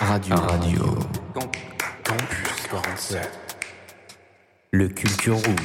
Radio. Radio. Campus 47. Le Culture Room.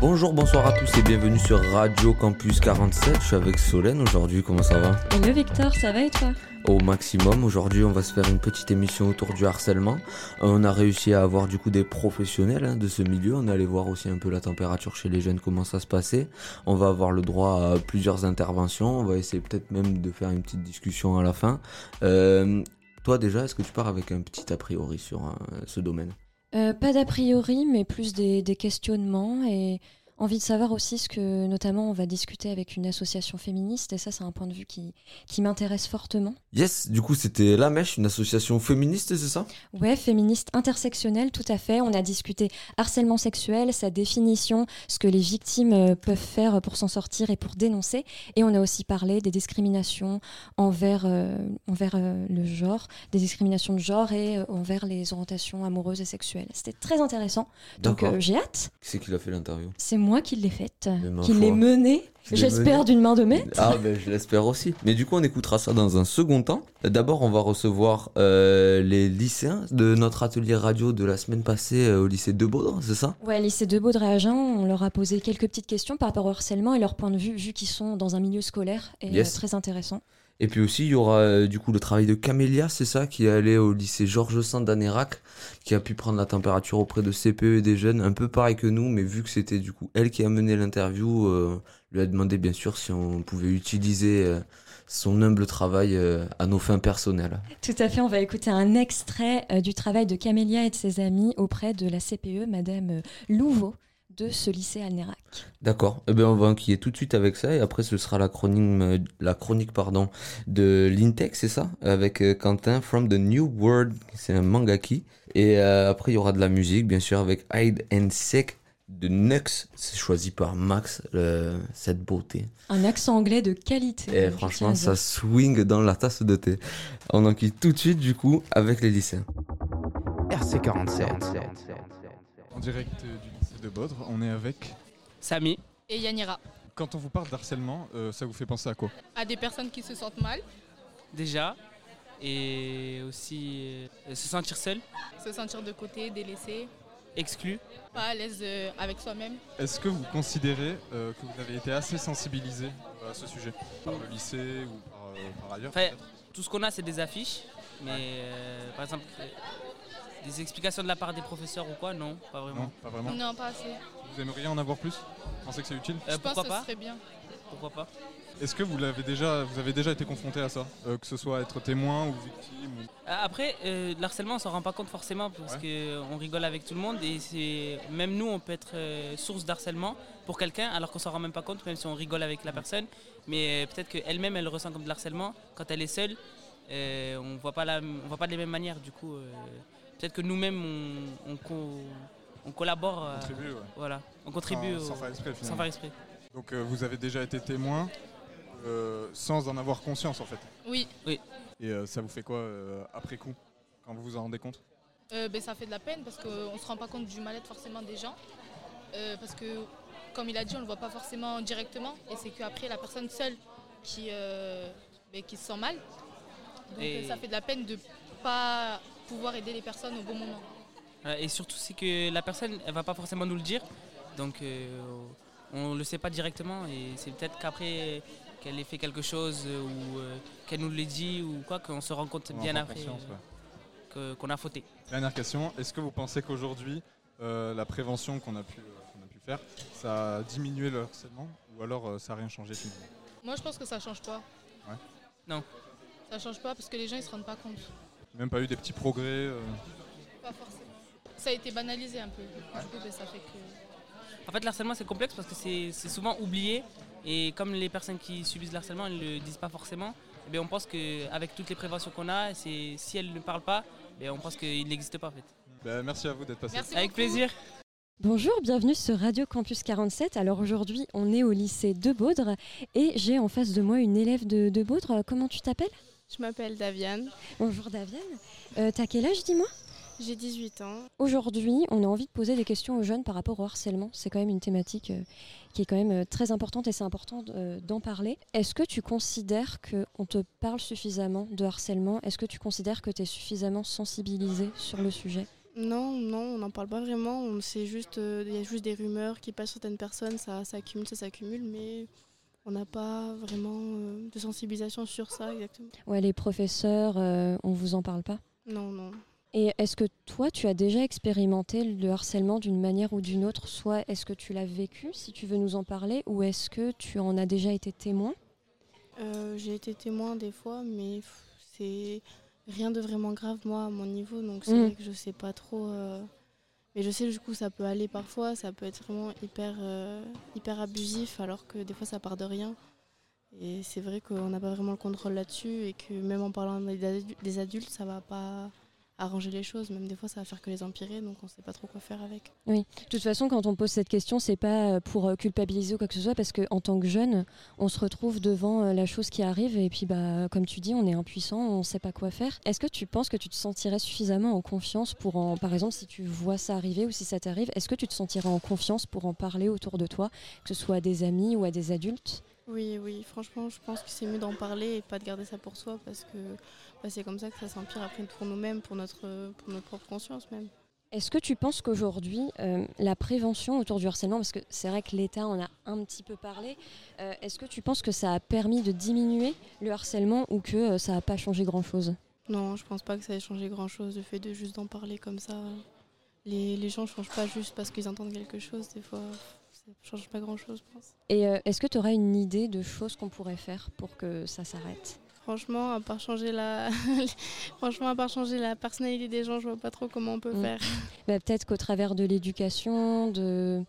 Bonjour, bonsoir à tous et bienvenue sur Radio Campus 47. Je suis avec Solène aujourd'hui, comment ça va? Hello Victor, ça va et toi? Au maximum, aujourd'hui on va se faire une petite émission autour du harcèlement. On a réussi à avoir du coup des professionnels hein, de ce milieu, on est allé voir aussi un peu la température chez les jeunes, comment ça se passait. On va avoir le droit à plusieurs interventions, on va essayer peut-être même de faire une petite discussion à la fin. Euh, toi déjà, est-ce que tu pars avec un petit a priori sur euh, ce domaine? Euh, Pas d'a priori, mais plus des, des questionnements et envie de savoir aussi ce que, notamment, on va discuter avec une association féministe et ça, c'est un point de vue qui, qui m'intéresse fortement. Yes, du coup c'était La Mèche, une association féministe, c'est ça? Ouais, féministe intersectionnelle, tout à fait. On a discuté harcèlement sexuel, sa définition, ce que les victimes euh, peuvent faire pour s'en sortir et pour dénoncer. Et on a aussi parlé des discriminations envers, euh, envers euh, le genre, des discriminations de genre et euh, envers les orientations amoureuses et sexuelles. C'était très intéressant. Donc j'ai hâte. Qui c'est qui l'a fait l'interview? C'est moi qui l'ai faite, qui l'ai menée. J'espère d'une main de maître. Ah ben je l'espère aussi. Mais du coup on écoutera ça dans un second temps. D'abord on va recevoir euh, les lycéens de notre atelier radio de la semaine passée euh, au lycée de Baudre, c'est ça? Ouais, lycée de Baudre à Agen, on leur a posé quelques petites questions par rapport au harcèlement et leur point de vue, vu qu'ils sont dans un milieu scolaire, et Yes. euh, très intéressant. Et puis aussi il y aura euh, du coup le travail de Camélia, c'est ça, qui est allé au lycée Georges Sand d'Anérac, qui a pu prendre la température auprès de CPE et des jeunes, un peu pareil que nous, mais vu que c'était du coup elle qui a mené l'interview, euh, lui a demandé bien sûr si on pouvait utiliser euh, son humble travail à nos fins personnelles. Tout à fait, on va écouter un extrait du travail de Camélia et de ses amis auprès de la CPE, Madame Louveau, de ce lycée Alnérac. D'accord. Eh bien, on va enquiller tout de suite avec ça et après ce sera la chronique, euh, la chronique pardon, de l'Intech, c'est ça? Avec euh, Quentin from the New World, c'est un mangaki. Et euh, après il y aura de la musique, bien sûr, avec Hide and Seek de Nux. C'est choisi par Max, le- cette beauté. Un accent anglais de qualité. Et franchement, ça swing dans la tasse de thé. On enquille tout de suite du coup avec les lycéens. RC47. En direct du lycée de Baudre, on est avec. Samy, et Yanira. Quand on vous parle d'harcèlement, euh, ça vous fait penser à quoi? À des personnes qui se sentent mal, déjà, et aussi euh, se sentir seul, se sentir de côté, délaissé, exclu. pas à l'aise euh, avec soi-même. Est-ce que vous considérez euh, que vous avez été assez sensibilisé à ce sujet? Par le lycée ou par, euh, par ailleurs Enfin, Tout ce qu'on a, c'est des affiches, mais euh, par exemple, des explications de la part des professeurs ou quoi, non, pas vraiment. Non, pas vraiment. Non, pas assez. Vous aimeriez en avoir plus? Vous pensez que c'est utile? Euh, Je pense pourquoi que pas ce serait bien. Pourquoi pas? Est-ce que vous l'avez déjà, vous avez déjà été confronté à ça? Euh, Que ce soit être témoin ou victime ou- Euh, Après, euh, l'harcèlement, on s'en rend pas compte forcément parce qu'on rigole avec tout le monde et c'est même nous, on peut être euh, source d'harcèlement pour quelqu'un alors qu'on s'en rend même pas compte, même si on rigole avec la personne. Mais euh, peut-être qu'elle-même, elle le ressent comme de l'harcèlement quand elle est seule. euh, on voit pas la, on voit pas de la même manière. Du coup, euh, peut-être que nous-mêmes, on, on, co- on collabore. euh, Contribuer, ouais. voilà, on contribue sans au- faire exprès sans faire exprès. Donc euh, vous avez déjà été témoin euh, sans en avoir conscience en fait. Oui, Et euh, ça vous fait quoi euh, après coup Quand vous vous en rendez compte? Euh, ben, ça fait de la peine parce qu'on ne se rend pas compte du mal-être forcément des gens. Euh, parce que, comme il a dit, on ne le voit pas forcément directement. Et c'est qu'après, la personne seule qui, euh, ben, qui se sent mal. Donc Et- ça fait de la peine de ne pas pouvoir aider les personnes au bon moment. Euh, Et surtout, c'est que la personne, elle va pas forcément nous le dire. Donc, euh, on le sait pas directement. Et c'est peut-être qu'après qu'elle ait fait quelque chose euh, ou euh, qu'elle nous l'ait dit ou quoi, qu'on se rend compte On bien après euh, qu'on a fauté. Dernière question, est-ce que vous pensez qu'aujourd'hui, euh, la prévention qu'on a, pu, euh, qu'on a pu faire, ça a diminué le harcèlement ou alors euh, ça n'a rien changé finalement? Moi, je pense que ça ne change pas. Ouais. Non. Ça change pas parce que les gens ils se rendent pas compte. Même pas eu des petits progrès euh, Pas forcément. Ça a été banalisé un peu. Du coup, ben, ça fait que. En fait, l'harcèlement, c'est complexe parce que c'est c'est souvent oublié. Et comme les personnes qui subissent le harcèlement ne le disent pas forcément, eh bien, on pense qu'avec toutes les préventions qu'on a, c'est- si elles ne parlent pas, eh on pense qu'il n'existe pas en fait. bah, Merci à vous d'être passé. Merci Avec beaucoup. plaisir. Bonjour, bienvenue sur Radio Campus 47. Alors aujourd'hui, on est au lycée de Baudre et j'ai en face de moi une élève de, de Baudre. Comment tu t'appelles? Je m'appelle Daviane, Bonjour Daviane. Euh, T'as quel âge, dis-moi? J'ai 18 ans. Aujourd'hui, on a envie de poser des questions aux jeunes par rapport au harcèlement. C'est quand même une thématique euh, qui est quand même euh, très importante et c'est important euh, d'en parler. Est-ce que tu considères qu'on te parle suffisamment de harcèlement? Est-ce que tu considères que tu es suffisamment sensibilisé sur le sujet? Non, non, on n'en parle pas vraiment. On sait juste, il y a juste des rumeurs qui passent sur certaines personnes, ça s'accumule, ça s'accumule, mais on n'a pas vraiment de sensibilisation sur ça exactement. Ouais, les professeurs, on vous en parle pas? Non, non. Et est-ce que toi, tu as déjà expérimenté le harcèlement d'une manière ou d'une autre? Soit est-ce que tu l'as vécu, si tu veux nous en parler, ou est-ce que tu en as déjà été témoin? Euh, J'ai été témoin des fois, mais c'est rien de vraiment grave, moi, à mon niveau. Donc c'est mmh. vrai que je sais pas trop. Mais je sais, du coup, ça peut aller parfois, ça peut être vraiment hyper, euh, hyper abusif, alors que des fois, ça part de rien. Et c'est vrai qu'on n'a pas vraiment le contrôle là-dessus, et que même en parlant des adultes, ça va pas arranger les choses. Même des fois, ça va faire que les empirer, donc on ne sait pas trop quoi faire avec. Oui, de toute façon, quand on pose cette question, c'est pas euh, pour euh, culpabiliser ou quoi que ce soit, parce qu'en tant que jeune, on se retrouve devant euh, la chose qui arrive, et puis, bah, comme tu dis, on est impuissant, on ne sait pas quoi faire. Est-ce que tu penses que tu te sentirais suffisamment en confiance pour en, par exemple, si tu vois ça arriver ou si ça t'arrive, est-ce que tu te sentirais en confiance pour en parler autour de toi, que ce soit à des amis ou à des adultes? Oui, oui, franchement, je pense que c'est mieux d'en parler et pas de garder ça pour soi parce que bah, c'est comme ça que ça s'empire après pour nous-mêmes, pour notre, pour notre propre conscience même. Est-ce que tu penses qu'aujourd'hui, euh, la prévention autour du harcèlement, parce que c'est vrai que l'État en a un petit peu parlé, euh, est-ce que tu penses que ça a permis de diminuer le harcèlement ou que euh, ça n'a pas changé grand-chose? Non, je pense pas que ça ait changé grand-chose, le fait de juste d'en parler comme ça. Les, les gens ne changent pas juste parce qu'ils entendent quelque chose, des fois ça ne change pas grand-chose, je pense. Et est-ce que tu aurais une idée de choses qu'on pourrait faire pour que ça s'arrête? Franchement, à part changer la, franchement, à part changer la personnalité des gens, je vois pas trop comment on peut mm. faire. Bah, peut-être qu'au travers de l'éducation, de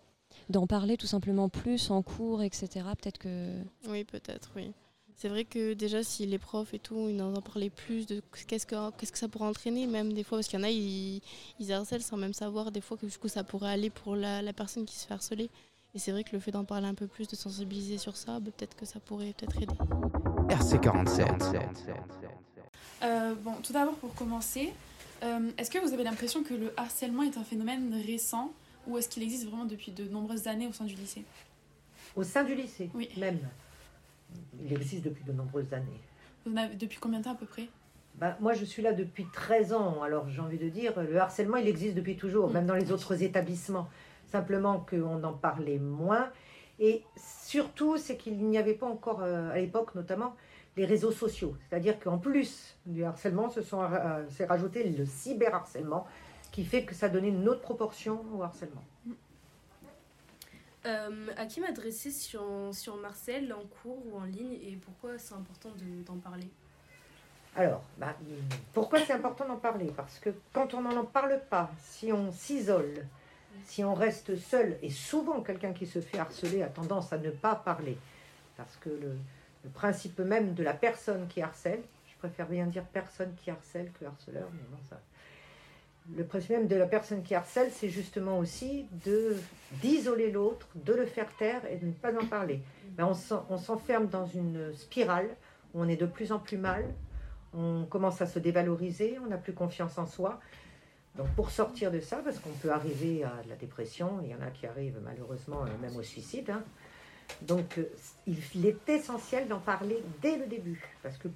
d'en parler tout simplement plus en cours, etc. Peut-être que. Oui, peut-être, oui. C'est vrai que déjà, si les profs et tout, ils en parlaient plus de qu'est-ce que, qu'est-ce que ça pourrait entraîner, même des fois, parce qu'il y en a, ils, ils harcèlent sans même savoir des fois que du coup, ça pourrait aller pour la, la personne qui se fait harceler. Et c'est vrai que le fait d'en parler un peu plus, de sensibiliser sur ça, bah, peut-être que ça pourrait peut-être aider. RC47. Euh, bon, tout d'abord, pour commencer, euh, est-ce que vous avez l'impression que le harcèlement est un phénomène récent ou est-ce qu'il existe vraiment depuis de nombreuses années au sein du lycée? Au sein du lycée Oui. Même. Il existe depuis de nombreuses années. Vous avez, depuis combien de temps à peu près? Bah, moi, je suis là depuis 13 ans, alors j'ai envie de dire, le harcèlement, il existe depuis toujours, mm. même dans les autres établissements simplement qu'on en parlait moins. Et surtout, c'est qu'il n'y avait pas encore, euh, à l'époque notamment, les réseaux sociaux. C'est-à-dire qu'en plus du harcèlement, se euh, s'est rajouté le cyberharcèlement, qui fait que ça donnait une autre proportion au harcèlement. Euh, à qui m'adresser sur, sur Marcel en cours ou en ligne et pourquoi c'est important d'en parler? Alors, bah, pourquoi c'est important d'en parler? Parce que quand on n'en parle pas, si on s'isole, si on reste seul, et souvent quelqu'un qui se fait harceler a tendance à ne pas parler, parce que le, principe même de la personne qui harcèle, je préfère bien dire personne qui harcèle que harceleur, mais bon, ça. Le principe même de la personne qui harcèle, c'est justement aussi de d'isoler l'autre, de le faire taire et de ne pas en parler. On s'enferme dans une spirale où on est de plus en plus mal, on commence à se dévaloriser, on n'a plus confiance en soi, donc pour sortir de ça, parce qu'on peut arriver à la dépression, il y en a qui arrivent malheureusement euh, même au suicide, hein. donc euh, il est essentiel d'en parler dès le début, parce que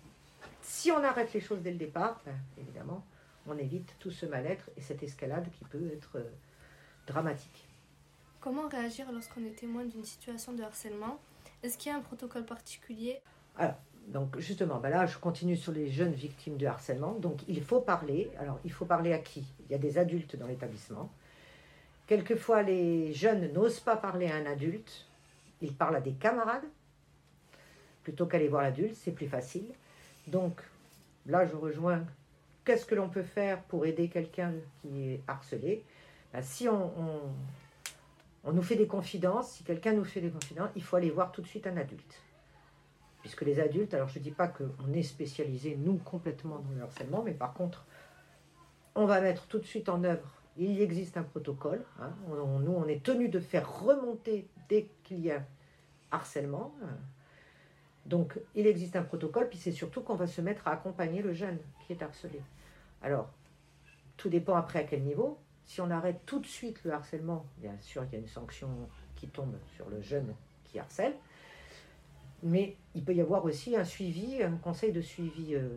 si on arrête les choses dès le départ, ben, évidemment, on évite tout ce mal-être et cette escalade qui peut être euh, dramatique. Comment réagir lorsqu'on est témoin d'une situation de harcèlement? Est-ce qu'il y a un protocole particulier? Alors, donc justement, ben là, je continue sur les jeunes victimes de harcèlement. Donc il faut parler. Alors il faut parler à qui? Il y a des adultes dans l'établissement. Quelquefois, les jeunes n'osent pas parler à un adulte. Ils parlent à des camarades. Plutôt qu'aller voir l'adulte, c'est plus facile. Donc là, je rejoins. Qu'est-ce que l'on peut faire pour aider quelqu'un qui est harcelé? Ben, Si on, on nous fait des confidences, si quelqu'un nous fait des confidences, il faut aller voir tout de suite un adulte puisque les adultes, alors je ne dis pas qu'on est spécialisé, nous, complètement dans le harcèlement, mais par contre, on va mettre tout de suite en œuvre, il existe un protocole, hein. nous, on est tenu de faire remonter dès qu'il y a harcèlement. Donc, il existe un protocole, puis c'est surtout qu'on va se mettre à accompagner le jeune qui est harcelé. Alors, tout dépend après à quel niveau. Si on arrête tout de suite le harcèlement, bien sûr, il y a une sanction qui tombe sur le jeune qui harcèle. Mais il peut y avoir aussi un suivi, un conseil de suivi euh,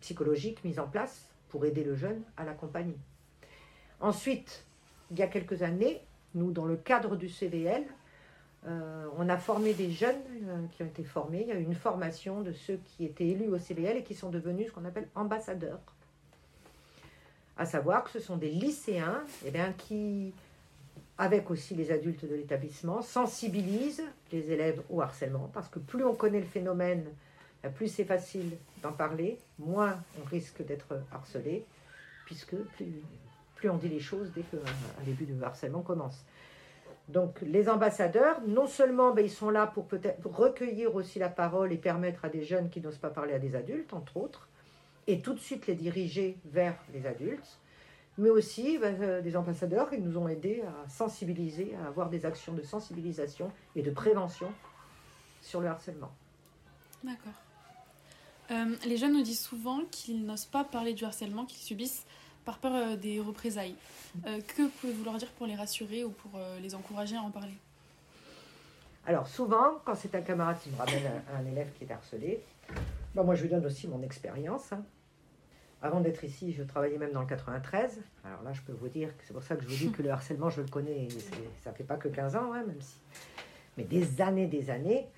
psychologique mis en place pour aider le jeune à l'accompagner. Ensuite, il y a quelques années, nous, dans le cadre du CVL, euh, on a formé des jeunes euh, qui ont été formés. Il y a eu une formation de ceux qui étaient élus au CVL et qui sont devenus ce qu'on appelle ambassadeurs. À savoir que ce sont des lycéens eh bien, qui, avec aussi les adultes de l'établissement, sensibilisent les élèves au harcèlement. Parce que plus on connaît le phénomène, plus c'est facile d'en parler, moins on risque d'être harcelé, puisque plus, on dit les choses dès qu'un début de harcèlement commence. Donc les ambassadeurs, non seulement ben, ils sont là pour peut-être recueillir aussi la parole et permettre à des jeunes qui n'osent pas parler à des adultes, entre autres, et tout de suite les diriger vers les adultes, mais aussi ben, euh, des ambassadeurs qui nous ont aidés à sensibiliser, à avoir des actions de sensibilisation et de prévention sur le harcèlement. D'accord. Euh, les jeunes nous disent souvent qu'ils n'osent pas parler du harcèlement qu'ils subissent par peur euh, des représailles. Euh, que pouvez-vous leur dire pour les rassurer ou pour les encourager à en parler? Alors souvent, quand c'est un camarade qui me ramène un, un élève qui est harcelé, ben, moi je lui donne aussi mon expérience. hein. Avant d'être ici, je travaillais même dans le 93. Alors là, je peux vous dire que c'est pour ça que je vous dis que le harcèlement, je le connais. Ça fait pas que 15 ans, hein, même si. Mais des années, des années.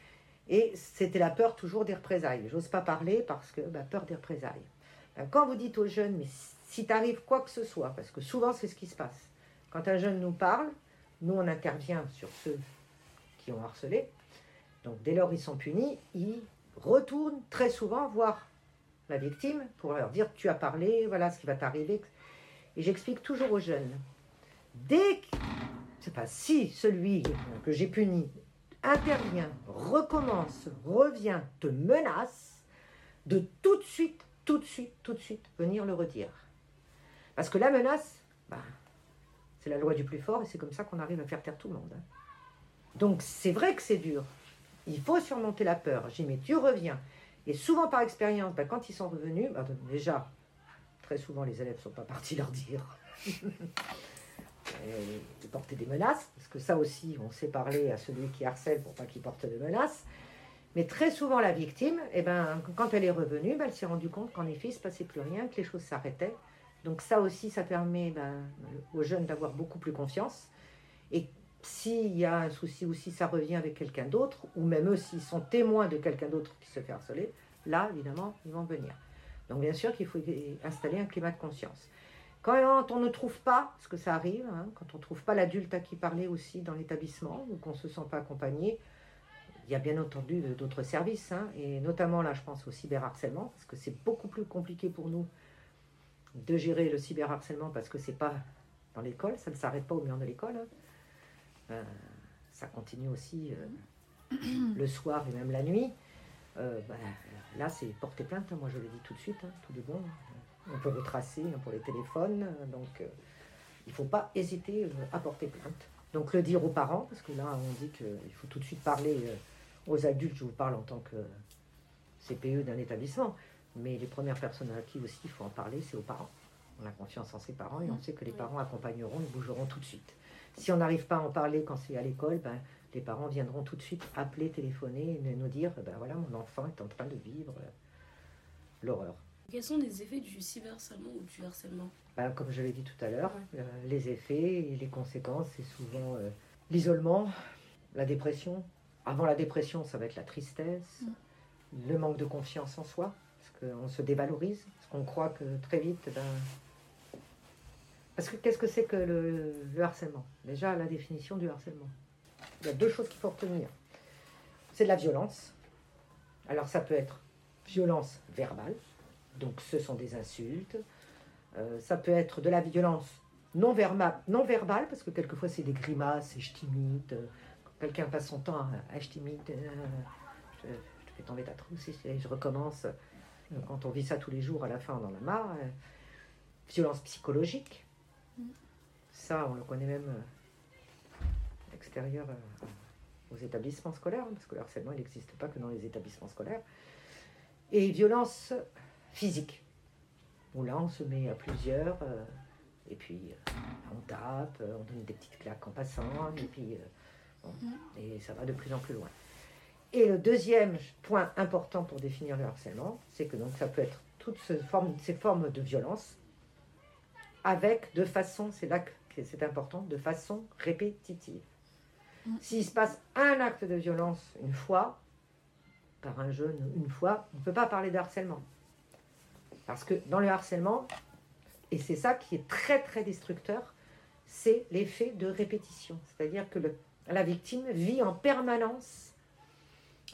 Et c'était la peur toujours des représailles. J'ose pas parler parce que bah, peur des représailles. Ben, Quand vous dites aux jeunes, mais si t'arrive quoi que ce soit, parce que souvent c'est ce qui se passe. Quand un jeune nous parle, nous on intervient sur ceux qui ont harcelé. Donc dès lors ils sont punis, ils retournent très souvent voir la victime pour leur dire tu as parlé, voilà ce qui va t'arriver. Et j'explique toujours aux jeunes, dès que, sais pas, si celui que j'ai puni intervient, recommence, revient, te menace, de tout de suite, tout de suite, tout de suite venir le redire. Parce que la menace, bah, c'est la loi du plus fort et c'est comme ça qu'on arrive à faire taire tout le monde. hein. Donc c'est vrai que c'est dur. Il faut surmonter la peur. J'ai mais tu reviens. Et souvent par expérience, bah, quand ils sont revenus, bah, déjà, très souvent les élèves ne sont pas partis leur dire. De porter des menaces, parce que ça aussi, on sait parler à celui qui harcèle pour pas qu'il porte de menaces. Mais très souvent, la victime, eh ben, quand elle est revenue, ben, elle s'est rendue compte qu'en effet, il ne se passait plus rien, que les choses s'arrêtaient. Donc ça aussi, ça permet ben, aux jeunes d'avoir beaucoup plus confiance. Et s'il y a un souci ou si ça revient avec quelqu'un d'autre, ou même eux, s'ils sont témoins de quelqu'un d'autre qui se fait harceler, là, évidemment, ils vont venir. Donc bien sûr qu'il faut installer un climat de conscience. Quand on ne trouve pas, parce que ça arrive, hein, quand on ne trouve pas l'adulte à qui parler aussi dans l'établissement, ou qu'on ne se sent pas accompagné, il y a bien entendu d'autres services, hein, et notamment là, je pense au cyberharcèlement, parce que c'est beaucoup plus compliqué pour nous de gérer le cyberharcèlement, parce que c'est pas dans l'école, ça ne s'arrête pas au mur de l'école. hein. Euh, ça continue aussi euh, le soir et même la nuit. Euh, bah, là, c'est porter plainte, hein, moi je le dis tout de suite, hein, tout de bon. On peut retracer hein, pour les téléphones, donc euh, il ne faut pas hésiter à porter plainte. Donc le dire aux parents, parce que là on dit qu'il faut tout de suite parler aux adultes, je vous parle en tant que CPE d'un établissement, mais les premières personnes à qui aussi il faut en parler, c'est aux parents. On a confiance en ses parents et on sait que les parents accompagneront et bougeront tout de suite. Si on n'arrive pas à en parler quand c'est à l'école, ben, les parents viendront tout de suite appeler, téléphoner et nous dire ben voilà, mon enfant est en train de vivre euh, l'horreur. Quels sont les effets du cyberharcèlement ou du harcèlement? Ben, comme je l'ai dit tout à l'heure, euh, les effets et les conséquences, c'est souvent euh, l'isolement, la dépression. Avant la dépression, ça va être la tristesse, le manque de confiance en soi, parce qu'on se dévalorise, qu'on croit que très vite, ben... Parce que qu'est-ce que c'est que le, le harcèlement? Déjà, la définition du harcèlement. Il y a deux choses qu'il faut retenir. C'est de la violence. Alors ça peut être violence verbale, donc ce sont des insultes. Euh, ça peut être de la violence non, non verbale, parce que quelquefois c'est des grimaces, et je t'imite. euh, quelqu'un passe son temps à, je t'imite, euh, je, je te fais tomber ta trousse, je recommence. Quand on vit ça tous les jours, à la fin on en a marre. euh, violence psychologique. Ça, on le connaît même euh, à l'extérieur euh, aux établissements scolaires, hein, parce que le harcèlement, il n'existe pas que dans les établissements scolaires. Et violence physique. où là on se met à plusieurs, et puis on tape, on donne des petites claques en passant, et puis bon, et ça va de plus en plus loin. Et le deuxième point important pour définir le harcèlement, c'est que donc ça peut être toutes ces formes, ces formes de violence, avec de façon, c'est là que c'est important, de façon répétitive. S'il se passe un acte de violence une fois, par un jeune une fois, on ne peut pas parler de harcèlement. Parce que dans le harcèlement, et c'est ça qui est très très destructeur, c'est l'effet de répétition. C'est-à-dire que le- la victime vit en permanence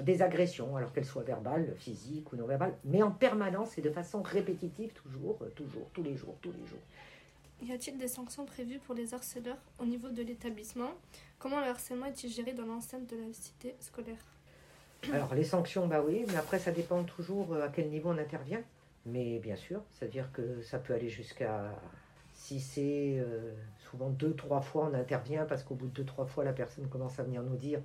des agressions, alors qu'elles soient verbales, physiques ou non verbales, mais en permanence et de façon répétitive, toujours, euh, toujours, tous les jours, tous les jours. Y a-t-il des sanctions prévues pour les harceleurs au niveau de l'établissement? Comment le harcèlement est-il géré dans l'enceinte de la cité scolaire? Alors les sanctions, bah oui, mais après ça dépend toujours euh, à quel niveau on intervient. Mais bien sûr, c'est-à-dire que ça peut aller jusqu'à si c'est euh, souvent deux, trois fois on intervient parce qu'au bout de deux, trois fois la personne commence à venir nous dire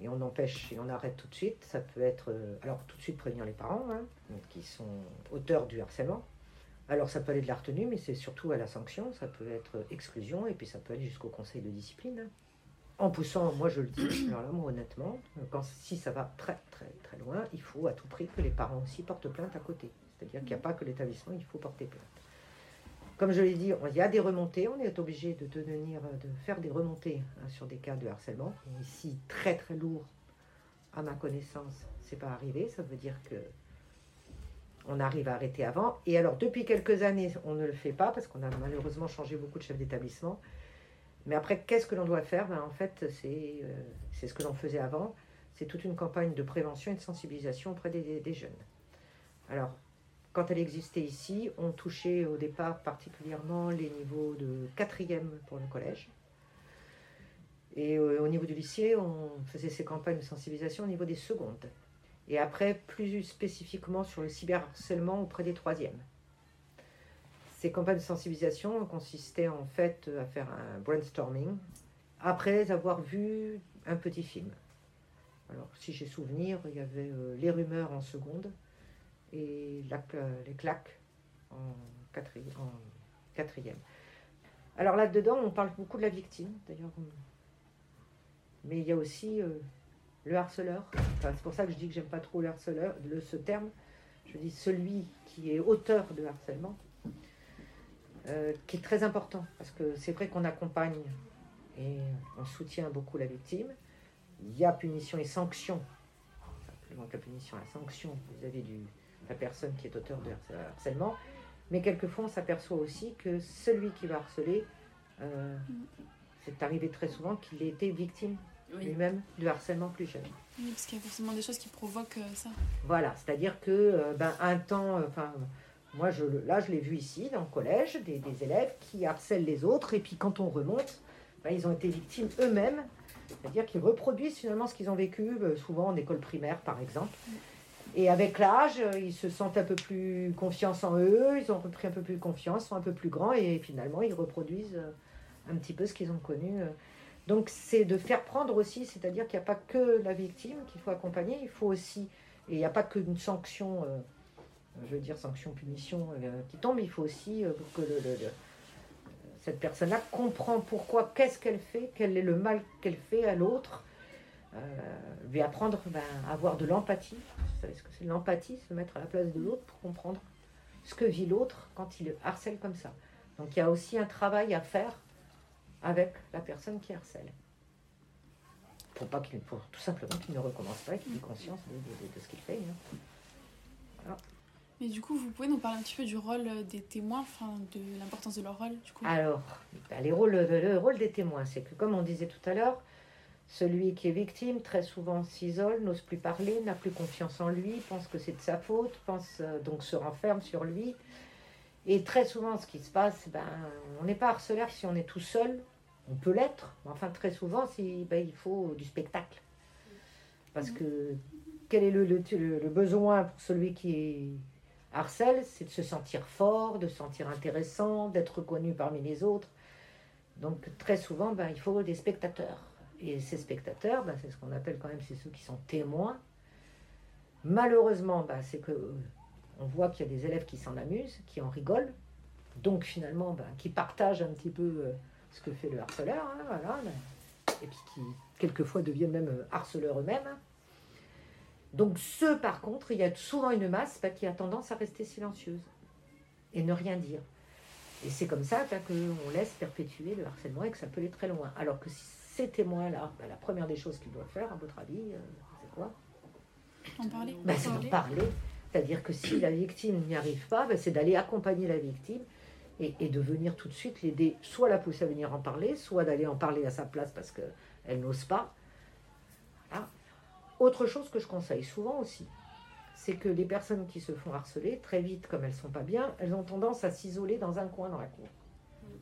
et on empêche et on arrête tout de suite. Ça peut être euh, alors tout de suite prévenir les parents hein, qui sont auteurs du harcèlement. Alors ça peut aller de la retenue, mais c'est surtout à la sanction. Ça peut être exclusion et puis ça peut aller jusqu'au conseil de discipline. hein. En poussant, moi je le dis, alors là, moi honnêtement, quand, si ça va très très très loin, il faut à tout prix que les parents aussi portent plainte à côté. C'est-à-dire qu'il n'y a pas que l'établissement, il faut porter plainte. Comme je l'ai dit, il y a des remontées, on est obligé de devenir, de faire des remontées hein, sur des cas de harcèlement. Ici, très très lourd, à ma connaissance, c'est pas arrivé. Ça veut dire que on arrive à arrêter avant. Et alors, depuis quelques années, on ne le fait pas parce qu'on a malheureusement changé beaucoup de chefs d'établissement. Mais après, qu'est-ce que l'on doit faire? Ben, En fait, c'est euh, c'est ce que l'on faisait avant. C'est toute une campagne de prévention et de sensibilisation auprès des, des jeunes. Alors, quand elle existait ici, on touchait au départ particulièrement les niveaux de quatrième pour le collège. Et euh, au niveau du lycée, on faisait ces campagnes de sensibilisation au niveau des secondes. Et après, plus spécifiquement sur le cyberharcèlement auprès des troisièmes. Ces campagnes de sensibilisation consistaient en fait à faire un brainstorming après avoir vu un petit film. Alors, si j'ai souvenir, il y avait euh, Les rumeurs en seconde et Les claques en quatrième. Alors là-dedans, on parle beaucoup de la victime, d'ailleurs. Mais il y a aussi euh, le harceleur. C'est pour ça que je dis que j'aime pas trop le harceleur, le, ce terme. Je dis celui qui est auteur de harcèlement, euh, qui est très important. Parce que c'est vrai qu'on accompagne et on soutient beaucoup la victime. Il y a punition et sanction. Que la punition, la sanction vis-à-vis de la personne qui est auteur de harcèlement. Mais quelquefois, on s'aperçoit aussi que celui qui va harceler, euh, c'est arrivé très souvent qu'il ait été victime lui-même de harcèlement plus jeune. Oui, parce qu'il y a forcément des choses qui provoquent euh, ça. Voilà, c'est-à-dire que euh, ben, un temps, enfin, moi je, là je l'ai vu ici dans le collège, des, des élèves qui harcèlent les autres, et puis quand on remonte, ben, ils ont été victimes eux-mêmes, c'est-à-dire qu'ils reproduisent finalement ce qu'ils ont vécu, souvent en école primaire par exemple. Et avec l'âge, euh, ils se sentent un peu plus confiance en eux, ils ont repris un peu plus confiance, sont un peu plus grands, et finalement ils reproduisent euh, un petit peu ce qu'ils ont connu. euh. Donc c'est de faire prendre aussi, c'est-à-dire qu'il n'y a pas que la victime qu'il faut accompagner, il faut aussi, et il n'y a pas qu'une sanction, je veux dire sanction, punition euh, qui tombe, il faut aussi que cette personne-là comprend pourquoi, qu'est-ce qu'elle fait, quel est le mal qu'elle fait à l'autre, euh, lui apprendre ben, à avoir de l'empathie, vous savez ce que c'est l'empathie, se mettre à la place de l'autre pour comprendre ce que vit l'autre quand il harcèle comme ça. Donc il y a aussi un travail à faire avec la personne qui harcèle. Pour, pas qu'il, pour tout simplement qu'il ne recommence pas et qu'il ait conscience de, de- ce qu'il fait. hein. Voilà. Mais du coup, vous pouvez nous parler un petit peu du rôle euh, des témoins, enfin de l'importance de leur rôle, du coup? Alors, ben, les rôles, le, le rôle des témoins, c'est que comme on disait tout à l'heure, celui qui est victime, très souvent s'isole, n'ose plus parler, n'a plus confiance en lui, pense que c'est de sa faute, pense euh, donc se renferme sur lui. Et très souvent, ce qui se passe, ben, on n'est pas harceleur si on est tout seul. On peut l'être, mais enfin très souvent, si, ben, il faut du spectacle. Parce que quel est le, besoin pour celui qui harcèle C'est de se sentir fort, de se sentir intéressant, d'être reconnu parmi les autres. Donc très souvent, ben, il faut des spectateurs. Et ces spectateurs, ben, c'est ce qu'on appelle quand même, c'est ceux qui sont témoins. Malheureusement, ben, c'est que euh, on voit qu'il y a des élèves qui s'en amusent, qui en rigolent, donc finalement, ben, qui partagent un petit peu euh, ce que fait le harceleur, hein, voilà, et puis qui quelquefois deviennent même euh, harceleurs eux-mêmes. Donc ceux, par contre, il y a souvent une masse qui a tendance à rester silencieuse et ne rien dire. Et c'est comme ça qu'on laisse perpétuer le harcèlement et que ça peut aller très loin. Alors que si ces témoins-là, ben, la première des choses qu'ils doivent faire, à votre avis, euh, c'est quoi En parler. ben, c'est d'en parler. C'est-à-dire que si la victime n'y arrive pas, ben, c'est d'aller accompagner la victime et, et de venir tout de suite l'aider, soit la pousser à venir en parler, soit d'aller en parler à sa place parce qu'elle n'ose pas. Voilà. Autre chose que je conseille souvent aussi, c'est que les personnes qui se font harceler, très vite, comme elles sont pas bien, elles ont tendance à s'isoler dans un coin dans la cour.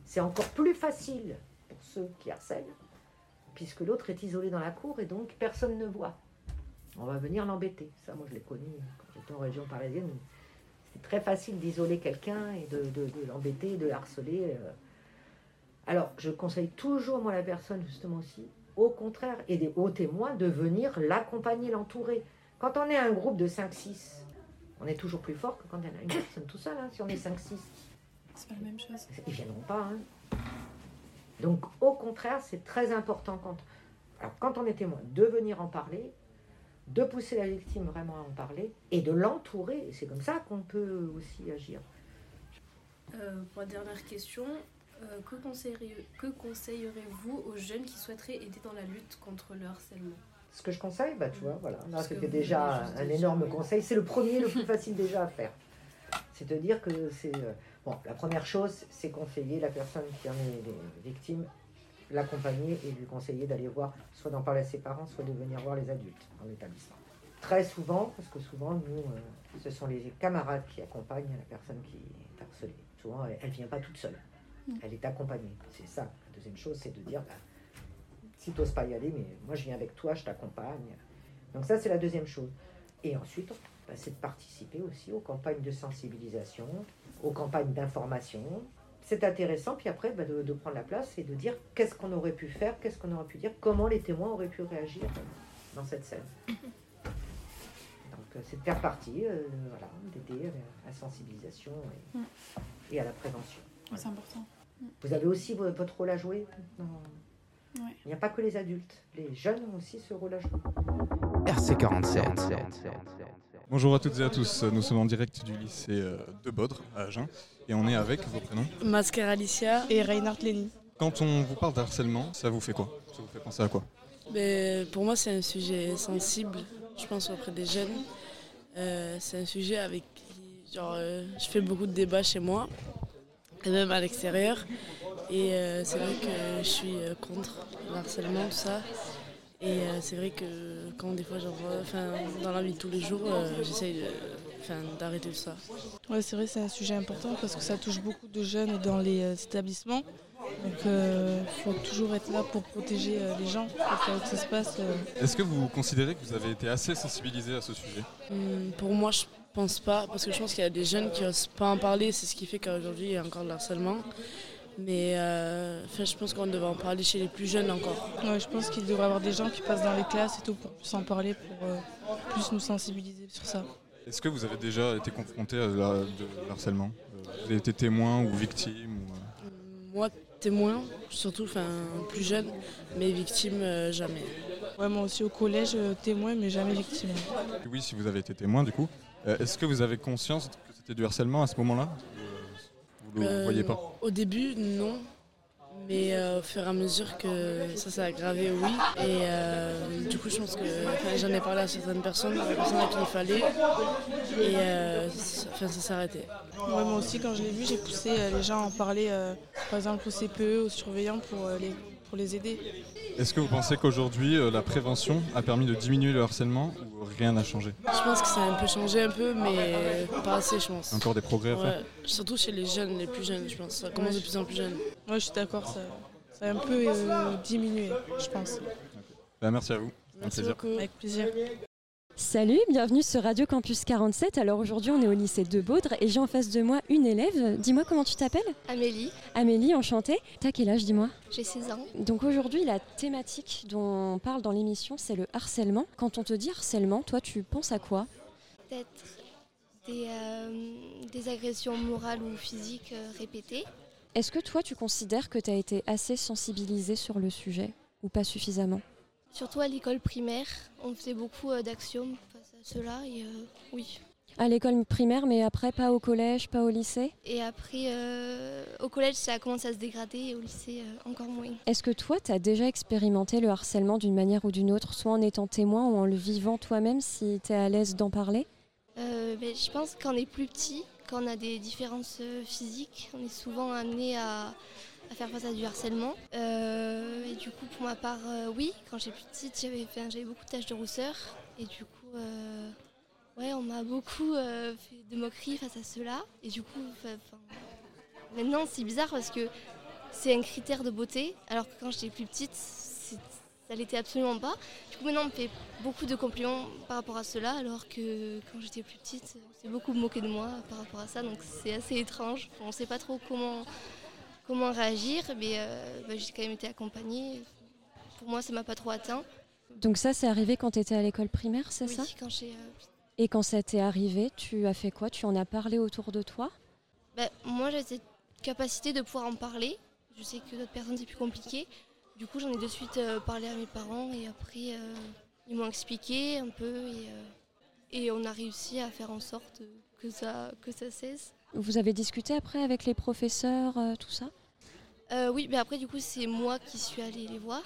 C'est encore plus facile pour ceux qui harcèlent, puisque l'autre est isolé dans la cour et donc personne ne voit. On va venir l'embêter. Ça, moi, je l'ai connu quand j'étais en région parisienne. C'est très facile d'isoler quelqu'un et de, de- de l'embêter, de le harceler. euh. Alors, je conseille toujours, moi, la personne, justement aussi, au contraire, et des hauts témoins, de venir l'accompagner, l'entourer. Quand on est un groupe de 5-6, on est toujours plus fort que quand il y en a une personne tout seul. hein. Si on est 5-6, C'est pas la même chose. ils viendront pas. hein. Donc, au contraire, c'est très important quand, alors, quand on est témoin, de venir en parler, de pousser la victime vraiment à en parler et de l'entourer. C'est comme ça qu'on peut aussi agir. Euh, pour la dernière question, euh, que conseillerez-vous aux jeunes qui souhaiteraient aider dans la lutte contre le harcèlement? Ce que je conseille, bah, tu vois, voilà, là Parce que c'était déjà un énorme conseil. C'est le premier, le plus facile déjà à faire. C'est de dire que c'est. Bon, la première chose, c'est conseiller la personne qui en est victime, l'accompagner et lui conseiller d'aller voir, soit d'en parler à ses parents, soit de venir voir les adultes dans l'établissement. Très souvent, parce que souvent, nous, euh, ce sont les camarades qui accompagnent la personne qui est harcelée. Souvent, elle ne vient pas toute seule. Elle est accompagnée. C'est ça. La deuxième chose, c'est de dire, bah, si tu n'oses pas y aller, mais moi je viens avec toi, je t'accompagne. Donc ça, c'est la deuxième chose. Et ensuite, bah, c'est de participer aussi aux campagnes de sensibilisation, aux campagnes d'information. C'est intéressant, puis après, bah, de, de prendre la place et de dire qu'est-ce qu'on aurait pu faire, qu'est-ce qu'on aurait pu dire, comment les témoins auraient pu réagir dans cette scène. Donc euh, c'est de faire partie, euh, voilà, d'aider à la sensibilisation et, Mm. et à la prévention. Ouais, C'est important. Vous avez aussi vo- votre rôle à jouer dans- Ouais. Il n'y a pas que les adultes, les jeunes ont aussi ce rôle à jouer. RC47. Bonjour à toutes et à tous, nous sommes en direct du lycée euh, de Baudre à Agen et on est avec vos prénoms. Mascar Alicia et Reinhard Lenny. Quand on vous parle d'harcèlement, ça vous fait quoi? Ça vous fait penser à quoi? Mais pour moi, c'est un sujet sensible, je pense, auprès des jeunes. Euh, c'est un sujet avec qui genre, euh, je fais beaucoup de débats chez moi, et même à l'extérieur. Et euh, c'est vrai que je suis contre le harcèlement, tout ça. Et euh, c'est vrai que quand des fois j'en vois, dans la vie de tous les jours, euh, j'essaye d'arrêter tout ça. Ouais, c'est vrai, c'est un sujet important parce que ça touche beaucoup de jeunes dans les euh, établissements. Donc il faut toujours être là pour protéger euh, les gens, pour faire que ça se passe. euh. Est-ce que vous considérez que vous avez été assez sensibilisé à ce sujet? Hum, Pour moi, je pense pas, parce que je pense qu'il y a des jeunes qui osent pas en parler, c'est ce qui fait qu'aujourd'hui il y a encore de l'harcèlement. Mais euh, je pense qu'on devrait en parler chez les plus jeunes encore. Ouais, je pense qu'il devrait y avoir des gens qui passent dans les classes et tout pour plus en parler, pour euh, plus nous sensibiliser sur ça. Est-ce que vous avez déjà été confronté à la- de l'harcèlement? Euh, Vous avez été témoin ou victime ou, Moi, témoin, surtout enfin, plus jeune, mais victime, euh, jamais. Ouais, moi aussi au collège, témoin, mais jamais victime. Oui, si vous avez été témoin du coup. Euh, Est-ce que vous avez conscience que c'était du harcèlement à ce moment-là? Vous ne le Euh, voyez pas Au début, non. Mais euh, au fur et à mesure que ça s'est aggravé, oui. Et euh, du coup, je pense que enfin, j'en ai parlé à certaines personnes, des personnes à qui il fallait. Et euh, ça- enfin, ça s'est arrêté. Ouais, moi aussi, quand je l'ai vu, j'ai poussé euh, les gens à en parler, euh, par exemple au CPE, aux surveillants, pour, euh, les, pour les aider. Est-ce que vous pensez qu'aujourd'hui euh, la prévention a permis de diminuer le harcèlement ou rien n'a changé Je pense que ça a un peu changé un peu, mais pas assez, je pense. Encore des progrès à faire Ouais, Surtout chez les jeunes, les plus jeunes, je pense. Ça commence de plus en plus jeune. Ouais, je suis d'accord, ça, ça a un peu euh, diminué, je pense. Bah, Merci à vous. Un Merci plaisir. beaucoup. Avec plaisir. Salut, bienvenue sur Radio Campus 47. Alors aujourd'hui, on est au lycée de Baudre et j'ai en face de moi une élève. Dis-moi comment tu t'appelles? Amélie, Amélie, enchantée. T'as quel âge, dis-moi? J'ai 16 ans. Donc aujourd'hui, la thématique dont on parle dans l'émission, c'est le harcèlement. Quand on te dit harcèlement, toi, tu penses à quoi? Des, euh, des agressions morales ou physiques euh, répétées. Est-ce que toi, tu considères que tu as été assez sensibilisée sur le sujet ou pas suffisamment? Surtout à l'école primaire, on faisait beaucoup euh, d'actions face à cela et euh, oui. À l'école primaire, mais après pas au collège, pas au lycée? Et après, euh, au collège, ça a commencé à se dégrader et au lycée, euh, encore moins. Est-ce que toi, tu as déjà expérimenté le harcèlement d'une manière ou d'une autre, soit en étant témoin ou en le vivant toi-même, si tu es à l'aise d'en parler? Euh, ben, je pense qu'on est plus petit, quand on a des différences physiques, on est souvent amené à, à faire face à du harcèlement. Euh, et du coup, pour ma part, euh, oui, quand j'étais plus petite, j'avais j'avais beaucoup de taches de rousseur. Et du coup, euh, ouais, on m'a beaucoup fait de moqueries face à cela. Et du coup, maintenant, c'est bizarre parce que c'est un critère de beauté, alors que quand j'étais plus petite, c'est- ça l'était absolument pas. Du coup, maintenant, on me fait beaucoup de compliments par rapport à cela, alors que quand j'étais plus petite, on s'est beaucoup moqué de moi par rapport à ça, donc c'est assez étrange. On ne sait pas trop comment, comment réagir, mais euh, bah, j'ai quand même été accompagnée. Pour moi, ça m'a pas trop atteint. Donc ça, c'est arrivé quand tu étais à l'école primaire, c'est Oui, ça? quand j'ai, euh, Et quand ça t'est arrivé, tu as fait quoi? Tu en as parlé autour de toi? Bah, moi, j'ai cette capacité de pouvoir en parler. Je sais que d'autres personnes, c'est plus compliqué. Du coup, j'en ai de suite euh, parlé à mes parents et après, euh, ils m'ont expliqué un peu et, euh, et on a réussi à faire en sorte que ça, que ça cesse. Vous avez discuté après avec les professeurs, euh, tout ça? Euh, oui, mais après, du coup, c'est moi qui suis allée les voir.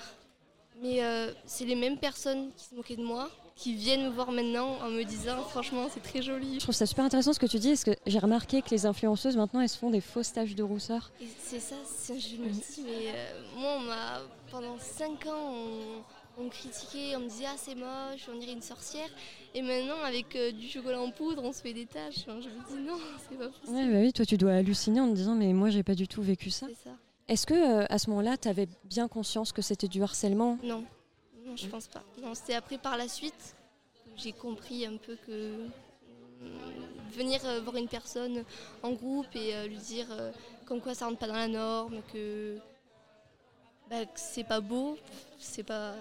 Mais euh, c'est les mêmes personnes qui se moquaient de moi qui viennent me voir maintenant en me disant franchement, c'est très joli. Je trouve ça super intéressant ce que tu dis, parce que j'ai remarqué que les influenceuses, maintenant, elles se font des fausses taches de rousseur. C'est ça, c'est- je me dis, mais euh, moi, on m'a, pendant 5 ans, on, on me critiquait, on me disait, ah, c'est moche, on dirait une sorcière. Et maintenant, avec euh, du chocolat en poudre, on se fait des taches. Enfin, je me dis, non, c'est pas possible. Ouais, bah oui, toi, tu dois halluciner en te disant, mais moi, j'ai pas du tout vécu ça. C'est ça. Est-ce que euh, à ce moment-là, tu avais bien conscience que c'était du harcèlement? Non, non, je pense pas. Non, c'est après, par la suite, que j'ai compris un peu que euh, venir voir une personne en groupe et lui dire comme quoi ça rentre pas dans la norme, que, bah, que c'est pas beau, c'est pas.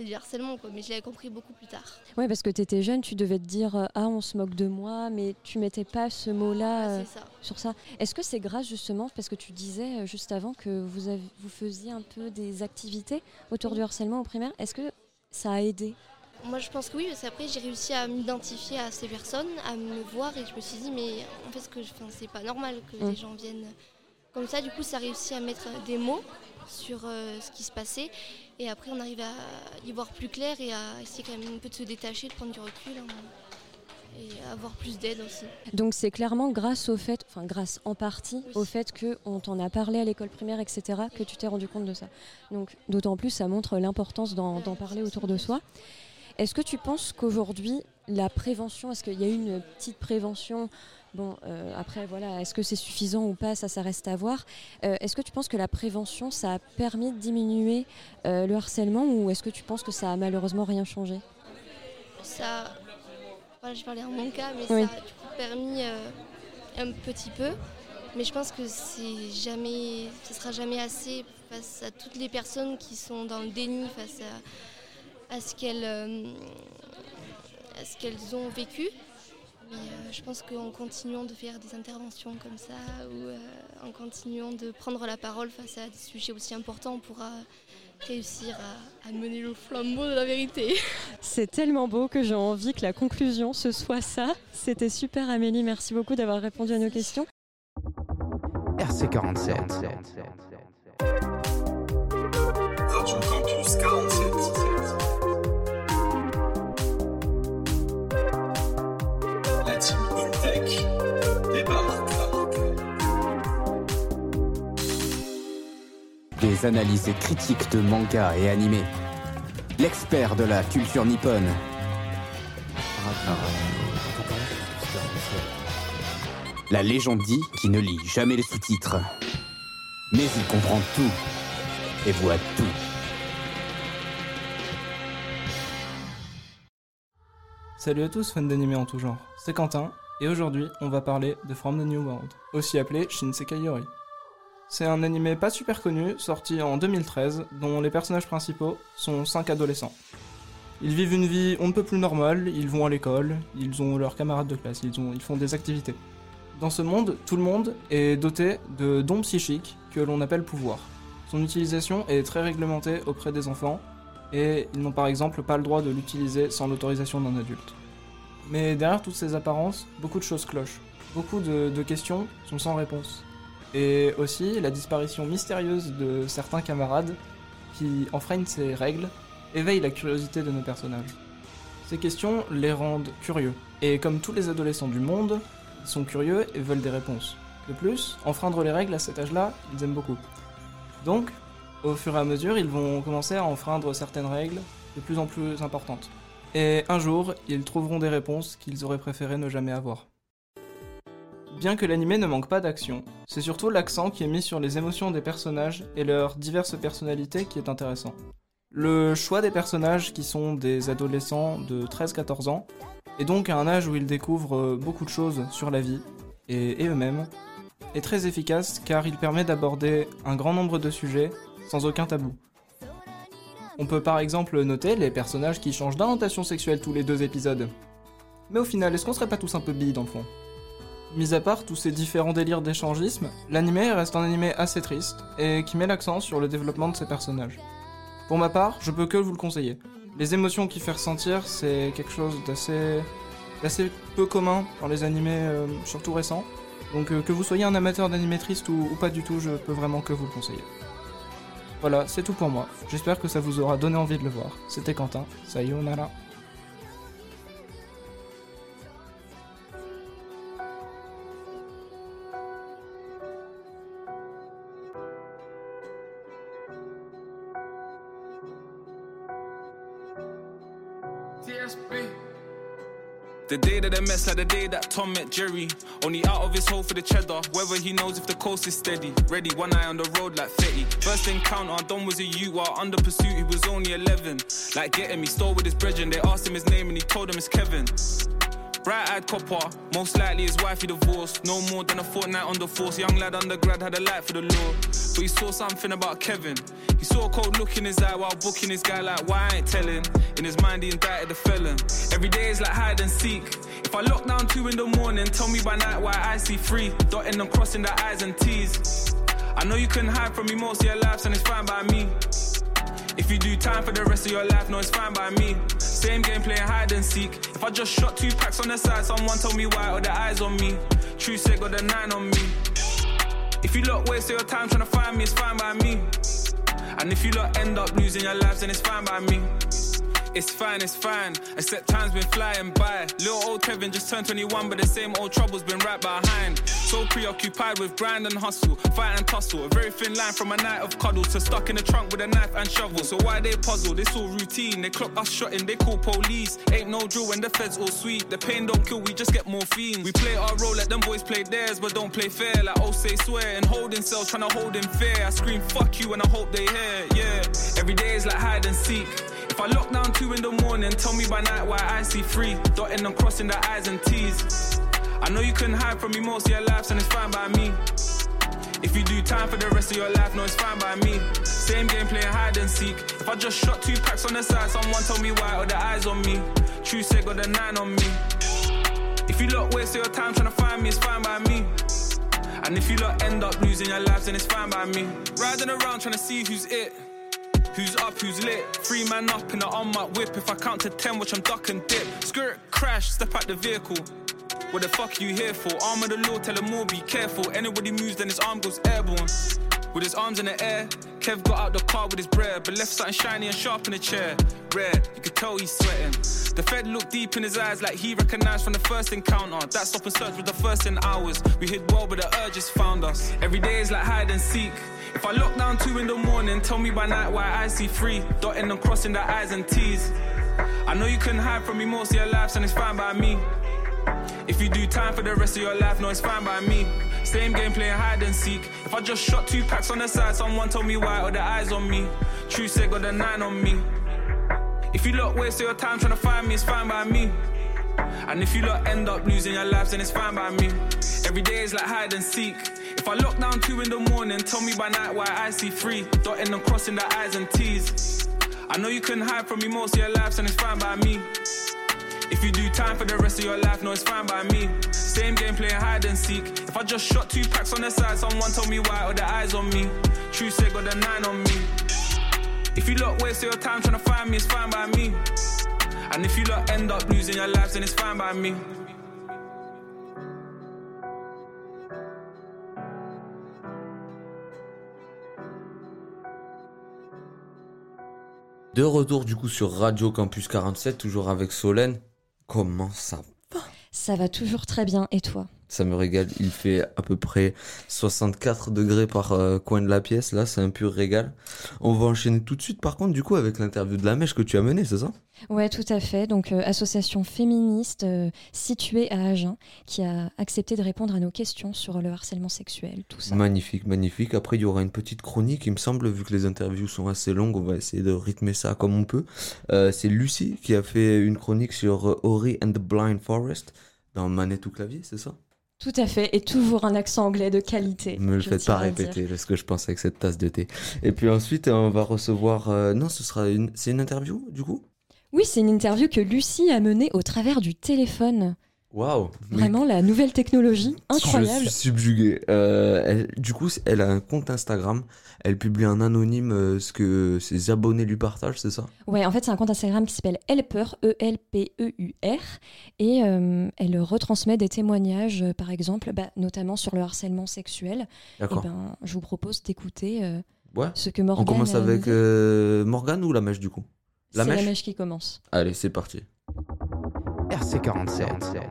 C'est du harcèlement, quoi. Mais je l'avais compris beaucoup plus tard. Ouais, parce que tu étais jeune, tu devais te dire euh, ah on se moque de moi, mais tu mettais pas ce mot-là Ouais, euh, ça. sur ça. Est-ce que c'est grâce justement parce que tu disais euh, juste avant que vous avez, vous faisiez un peu des activités autour du harcèlement au primaire Est-ce que ça a aidé? Moi, je pense que oui, parce qu'après, j'ai réussi à m'identifier à ces personnes, à me voir, et je me suis dit, mais en fait, ce que je- c'est pas normal que Mm. les gens viennent comme ça. Du coup, ça a réussi à mettre des mots sur euh, ce qui se passait, et après, on arrive à y voir plus clair et à essayer quand même un peu de se détacher, de prendre du recul, hein, et avoir plus d'aide aussi. Donc c'est clairement grâce au fait, enfin grâce en partie au fait que on t'en a parlé à l'école primaire, etc., que tu t'es rendu compte de ça. Donc d'autant plus ça montre l'importance d'en d'en parler autour de soi. Est-ce que tu penses qu'aujourd'hui la prévention, est-ce qu'il y a une petite prévention? Bon, euh, après voilà, est-ce que c'est suffisant ou pas? Ça, ça reste à voir. Euh, est-ce que tu penses que la prévention, ça a permis de diminuer euh, le harcèlement ou est-ce que tu penses que ça a malheureusement rien changé? Ça, voilà, je parlais en mon cas, mais Oui. ça a du coup permis un petit peu. Mais je pense que c'est jamais, ce sera jamais assez face à toutes les personnes qui sont dans le déni face à, à ce qu'elles, ce qu'elles ont vécu. Mais euh, je pense qu'en continuant de faire des interventions comme ça ou euh, en continuant de prendre la parole face à des sujets aussi importants, on pourra réussir à, à mener le flambeau de la vérité. C'est tellement beau que j'ai envie que la conclusion ce soit ça. C'était super Amélie, merci beaucoup d'avoir répondu à nos questions. RC47. Analyses critiques de manga et animés. L'expert de la culture nippone. La légende dit qu'il ne lit jamais les sous-titres. Mais il comprend tout et voit tout. Salut à tous fans d'animé en tout genre, c'est Quentin, et aujourd'hui on va parler de From the New World, aussi appelé Shinsekai Yori. C'est un animé pas super connu, sorti en 2013, dont les personnages principaux sont 5 adolescents. Ils vivent une vie on ne peut plus normale, ils vont à l'école, ils ont leurs camarades de classe, ils, ont, ils font des activités. Dans ce monde, tout le monde est doté de dons psychiques que l'on appelle pouvoir. Son utilisation est très réglementée auprès des enfants, et ils n'ont par exemple pas le droit de l'utiliser sans l'autorisation d'un adulte. Mais derrière toutes ces apparences, beaucoup de choses clochent. Beaucoup de questions sont sans réponse. Et aussi la disparition mystérieuse de certains camarades qui enfreignent ces règles éveille la curiosité de nos personnages. Ces questions les rendent curieux, et comme tous les adolescents du monde, ils sont curieux et veulent des réponses. De plus, enfreindre les règles à cet âge-là, ils aiment beaucoup. Donc, au fur et à mesure, ils vont commencer à enfreindre certaines règles de plus en plus importantes. Et un jour, ils trouveront des réponses qu'ils auraient préféré ne jamais avoir. Bien que l'animé ne manque pas d'action, c'est surtout l'accent qui est mis sur les émotions des personnages et leurs diverses personnalités qui est intéressant. Le choix des personnages qui sont des adolescents de 13-14 ans, et donc à un âge où ils découvrent beaucoup de choses sur la vie et, et eux-mêmes, est très efficace car il permet d'aborder un grand nombre de sujets sans aucun tabou. On peut par exemple noter les personnages qui changent d'orientation sexuelle tous les deux épisodes. Mais au final, est-ce qu'on serait pas tous un peu billes dans le fond? Mis à part tous ces différents délires d'échangisme, l'animé reste un animé assez triste et qui met l'accent sur le développement de ses personnages. Pour ma part, je peux que vous le conseiller. Les émotions qu'il fait ressentir, c'est quelque chose d'assez d'assez peu commun dans les animés, euh, surtout récents. Donc euh, que vous soyez un amateur d'animé triste ou, ou pas du tout, je peux vraiment que vous le conseiller. Voilà, c'est tout pour moi. J'espère que ça vous aura donné envie de le voir. C'était Quentin, sayonara. The day that they mess like the day that Tom met Jerry. Only out of his hole for the cheddar. Whether he knows if the coast is steady. Ready, one eye on the road like Fetty. First encounter, Don was a youth while under pursuit, he was only 11. Like getting me, stole with his brethren. They asked him his name and he told them it's Kevin. Bright eyed copper, most likely his wife he divorced. No more than a fortnight on the force. Young lad undergrad had a light for the law. But he saw something about Kevin. He saw a cold look in his eye while booking his guy, like, why I ain't telling? In his mind, he indicted the felon. Every day is like hide and seek. If I lock down two in the morning, tell me by night why I see three. Dotting and crossing the I's and T's. I know you couldn't hide from me most of your lives, and it's fine by me. If you do time for the rest of your life, no, it's fine by me. Same game playing hide and seek. If I just shot two packs on the side, someone told me why, or the eyes on me. True said, got the nine on me. If you lot waste your time trying to find me, it's fine by me. And if you lot end up losing your lives, then it's fine by me. It's fine, it's fine. Except time's been flying by. Little old Kevin just turned 21, but the same old trouble's been right behind. So preoccupied with grind and hustle, fight and tussle. A very thin line from a night of cuddles to stuck in the trunk with a knife and shovel. So why they puzzle? It's all routine. They clock us shotting, they call police. Ain't no drill when the feds all sweet. The pain don't kill, we just get more fiends. We play our role, let them boys play theirs, but don't play fair. Like oh say swear and holding cells, trying to hold in fear. I scream fuck you and I hope they hear. Yeah, every day is like hide and seek. If I lock down two in the morning, tell me by night why I see three. Dotting and crossing the I's and T's. I know you couldn't hide from me most of your lives, and it's fine by me. If you do time for the rest of your life, no, it's fine by me. Same game playing hide and seek. If I just shot two packs on the side, someone told me why, or the eyes on me. True said, got the nine on me. If you lot waste your time trying to find me, it's fine by me. And if you lot end up losing your lives, then it's fine by me. Riding around trying to see who's it. Who's up, who's lit? Three man up in the unmarked whip. If I count to ten, watch I'm duck and dip. Skirt, crash, step out the vehicle. What the fuck are you here for? Arm of the law, tell them all be careful. Anybody moves, then his arm goes airborne. With his arms in the air, Kev got out the car with his bread, but left something shiny and sharp in the chair. Red, you could tell he's sweating. The Fed looked deep in his eyes like he recognized from the first encounter. That stop and search was the first in hours. We hid well, but the urges found us. Every day is like hide and seek. If I lock down two in the morning, tell me by night why I see three. Dotting and crossing the I's and T's. I know you couldn't hide from me most of your lives, and it's fine by me. If you do time for the rest of your life, no, it's fine by me. Same game playing hide and seek. If I just shot two packs on the side, someone told me why, or the eyes on me. True said, got the nine on me. If you lot waste your time trying to find me, it's fine by me. And if you lot end up losing your lives, then it's fine by me. Every day is like hide and seek. If I lock down two in the morning, tell me by night why I see three. Dotting and crossing the I's and T's. I know you couldn't hide from me most of your lives, and it's fine by me. If you do time for the rest of your life, no, it's fine by me. Same game playing hide and seek. If I just shot two packs on the side, someone told me why, or the eyes on me. True say got the nine on me. If you lot waste your time trying to find me, it's fine by me. And if you lot end up losing your lives, then it's fine by me. De retour du coup sur Radio Campus 47, toujours avec Solène. Comment ça va? Ça va toujours très bien, et toi? Ça me régale, il fait à peu près 64 degrés par euh, coin de la pièce, là c'est un pur régal. On va enchaîner tout de suite par contre du coup avec l'interview de la mèche que tu as menée, c'est ça? Ouais, tout à fait. Donc, euh, association féministe euh, située à Agen qui a accepté de répondre à nos questions sur le harcèlement sexuel, tout ça. Magnifique, magnifique. Après, il y aura une petite chronique, il me semble, vu que les interviews sont assez longues, on va essayer de rythmer ça comme on peut. C'est Lucie qui a fait une chronique sur Ori and the Blind Forest dans Manette ou clavier, c'est ça? Tout à fait, et toujours un accent anglais de qualité. Me le faites pas répéter, parce que je pense avec cette tasse de thé. Et puis ensuite, on va recevoir... euh, non, ce sera une... C'est une interview, du coup? Oui, c'est une interview que Lucie a menée au travers du téléphone. Waouh Vraiment, la nouvelle technologie, incroyable. Je suis subjugué. Euh, elle- du coup, elle a un compte Instagram. Elle publie en anonyme euh, ce que ses abonnés lui partagent, c'est ça? Ouais, en fait, c'est un compte Instagram qui s'appelle Helper, E-L-P-E-U-R, et euh, elle retransmet des témoignages, par exemple, bah, notamment sur le harcèlement sexuel. D'accord. ben, je vous propose d'écouter Ouais. ce que Morgane. On commence avec Morgane ou la mèche du coup? C'est la mèche qui commence. Allez, c'est parti. RC47.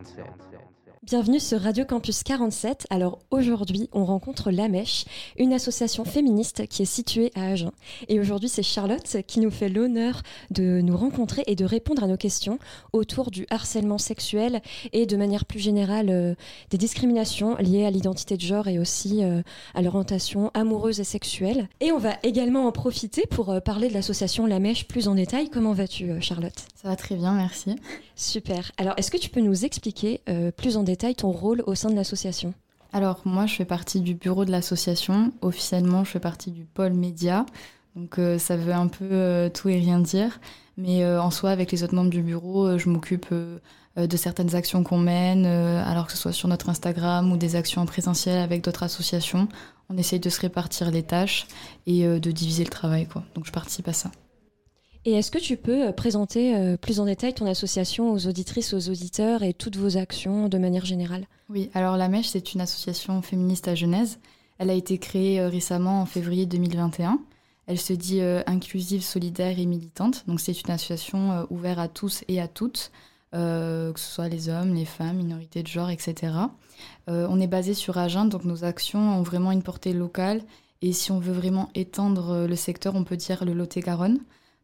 Bienvenue sur Radio Campus 47. Alors aujourd'hui, on rencontre La Mèche, une association féministe qui est située à Agen. Et aujourd'hui, c'est Charlotte qui nous fait l'honneur de nous rencontrer et de répondre à nos questions autour du harcèlement sexuel et de manière plus générale euh, des discriminations liées à l'identité de genre et aussi euh, à l'orientation amoureuse et sexuelle. Et on va également en profiter pour euh, parler de l'association La Mèche plus en détail. Comment vas-tu, Charlotte? Ça va très bien, merci. Super. Alors, est-ce que tu peux nous expliquer euh, plus en détail ton rôle au sein de l'association? Alors moi, je fais partie du bureau de l'association. Officiellement, je fais partie du pôle média. Donc euh, ça veut un peu euh, tout et rien dire. Mais en soi, avec les autres membres du bureau, je m'occupe de certaines actions qu'on mène, alors que ce soit sur notre Instagram ou des actions en présentiel avec d'autres associations. On essaye de se répartir les tâches et de diviser le travail. Quoi. Donc je participe à ça. Et est-ce que tu peux euh, présenter euh, plus en détail ton association aux auditrices, aux auditeurs et toutes vos actions de manière générale? Oui, alors La Mèche, c'est une association féministe à Genèse. Elle a été créée euh, récemment en février 2021. Elle se dit inclusive, solidaire et militante. Donc c'est une association ouverte à tous et à toutes, que ce soit les hommes, les femmes, minorités de genre, etc. On est basé sur Agen, donc nos actions ont vraiment une portée locale. Et si on veut vraiment étendre le secteur, on peut dire le Lot-et-Garonne.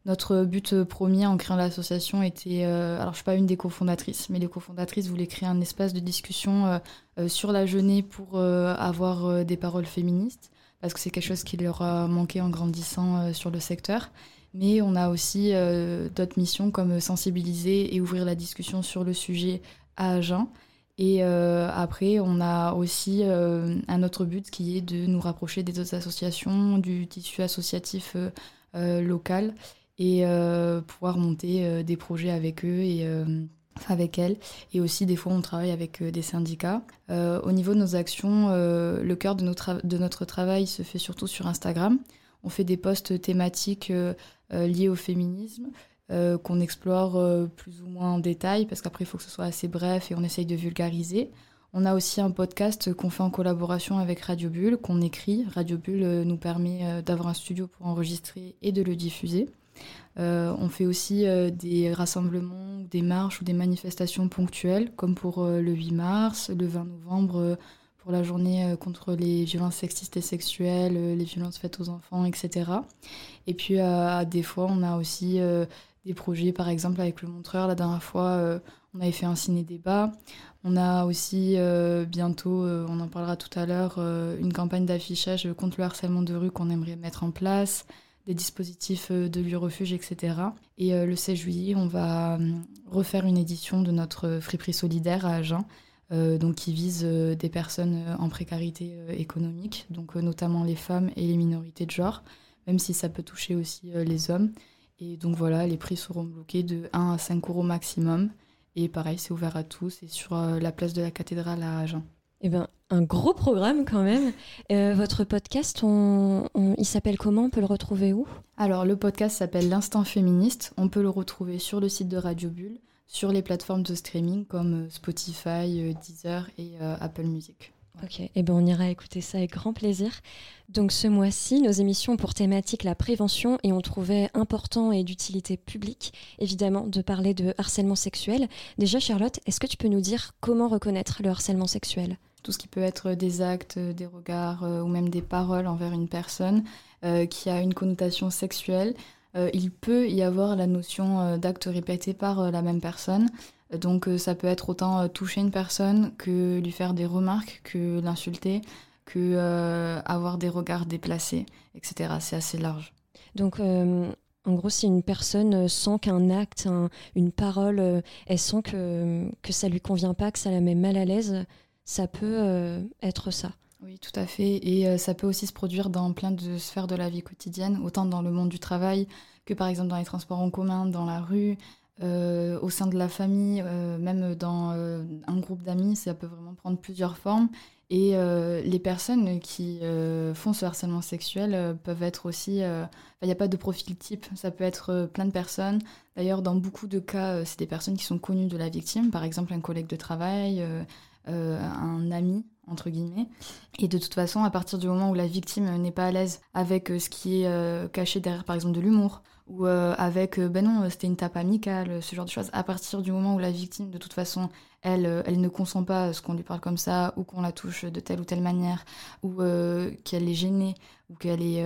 Notre but euh, premier en créant l'association était, euh, alors je suis pas une des cofondatrices, mais les cofondatrices voulaient créer un espace de discussion euh, sur la jeunesse pour avoir des paroles féministes, parce que c'est quelque chose qui leur a manqué en grandissant sur le secteur. Mais on a aussi d'autres missions comme sensibiliser et ouvrir la discussion sur le sujet à Agen. Et après, on a aussi un autre but qui est de nous rapprocher des autres associations, du tissu associatif local et euh, pouvoir monter euh, des projets avec eux et euh, avec elles. Et aussi, des fois, on travaille avec des syndicats. Au niveau de nos actions, le cœur de notre, de notre travail se fait surtout sur Instagram. On fait des posts thématiques liés au féminisme. qu'on explore plus ou moins en détail, parce qu'après, il faut que ce soit assez bref et on essaye de vulgariser. On a aussi un podcast qu'on fait en collaboration avec Radio Bulle, qu'on écrit. Radio Bulle nous permet d'avoir un studio pour enregistrer et de le diffuser. Euh, on fait aussi euh, des rassemblements, des marches ou des manifestations ponctuelles, comme pour euh, le 8 mars, le 20 novembre, pour la journée contre les violences sexistes et sexuelles, les violences faites aux enfants, etc. Et puis, des fois, on a aussi des projets, par exemple, avec le Montreur. La dernière fois, on avait fait un ciné-débat. On a aussi bientôt, on en parlera tout à l'heure, une campagne d'affichage contre le harcèlement de rue qu'on aimerait mettre en place, des dispositifs euh, de lieu refuge, etc. Et euh, le 16 juillet, on va euh, refaire une édition de notre friperie solidaire à Agen, donc qui vise des personnes en précarité économique, donc notamment les femmes et les minorités de genre, même si ça peut toucher aussi les hommes. Et donc voilà, les prix seront bloqués de 1 à 5 euros maximum. Et pareil, c'est ouvert à tous et sur la place de la cathédrale à Agen. Eh ben, un gros programme quand même. Euh, votre podcast, il s'appelle comment? On peut le retrouver où? Alors, le podcast s'appelle L'Instant Féministe. On peut le retrouver sur le site de Radio Bulle, sur les plateformes de streaming comme euh, Spotify, euh, Deezer et Apple Music. Ok, eh ben on ira écouter ça avec grand plaisir. Donc ce mois-ci, nos émissions ont pour thématique la prévention et on trouvait important et d'utilité publique, évidemment, de parler de harcèlement sexuel. Déjà, Charlotte, est-ce que tu peux nous dire comment reconnaître le harcèlement sexuel? Tout ce qui peut être des actes, euh, des regards euh, ou même des paroles envers une personne euh, qui a une connotation sexuelle. Euh, il peut y avoir la notion euh, d'acte répété par euh, la même personne. Donc euh, ça peut être autant euh, toucher une personne que lui faire des remarques, que l'insulter, que euh, avoir des regards déplacés, etc. C'est assez large. Donc, euh, en gros, si une personne sent qu'un acte, un- une parole, elle sent que, que ça lui convient pas, que ça la met mal à l'aise, ça peut euh, être ça. Oui, tout à fait. Et ça peut aussi se produire dans plein de sphères de la vie quotidienne, autant dans le monde du travail que par exemple dans les transports en commun, dans la rue, euh, au sein de la famille, euh, même dans euh, un groupe d'amis, ça peut vraiment prendre plusieurs formes. Et les personnes qui font ce harcèlement sexuel peuvent être aussi... Il n'y a pas de profil type, ça peut être plein de personnes. D'ailleurs, dans beaucoup de cas, c'est des personnes qui sont connues de la victime, par exemple un collègue de travail, un ami, entre guillemets. Et de toute façon, à partir du moment où la victime n'est pas à l'aise avec ce qui est caché derrière, par exemple, de l'humour, ou euh, avec, euh, ben non, c'était une tape amicale, ce genre de choses, à partir du moment où la victime, de toute façon, elle, euh, elle ne consent pas à ce qu'on lui parle comme ça, ou qu'on la touche de telle ou telle manière, ou qu'elle est gênée, ou qu'elle est,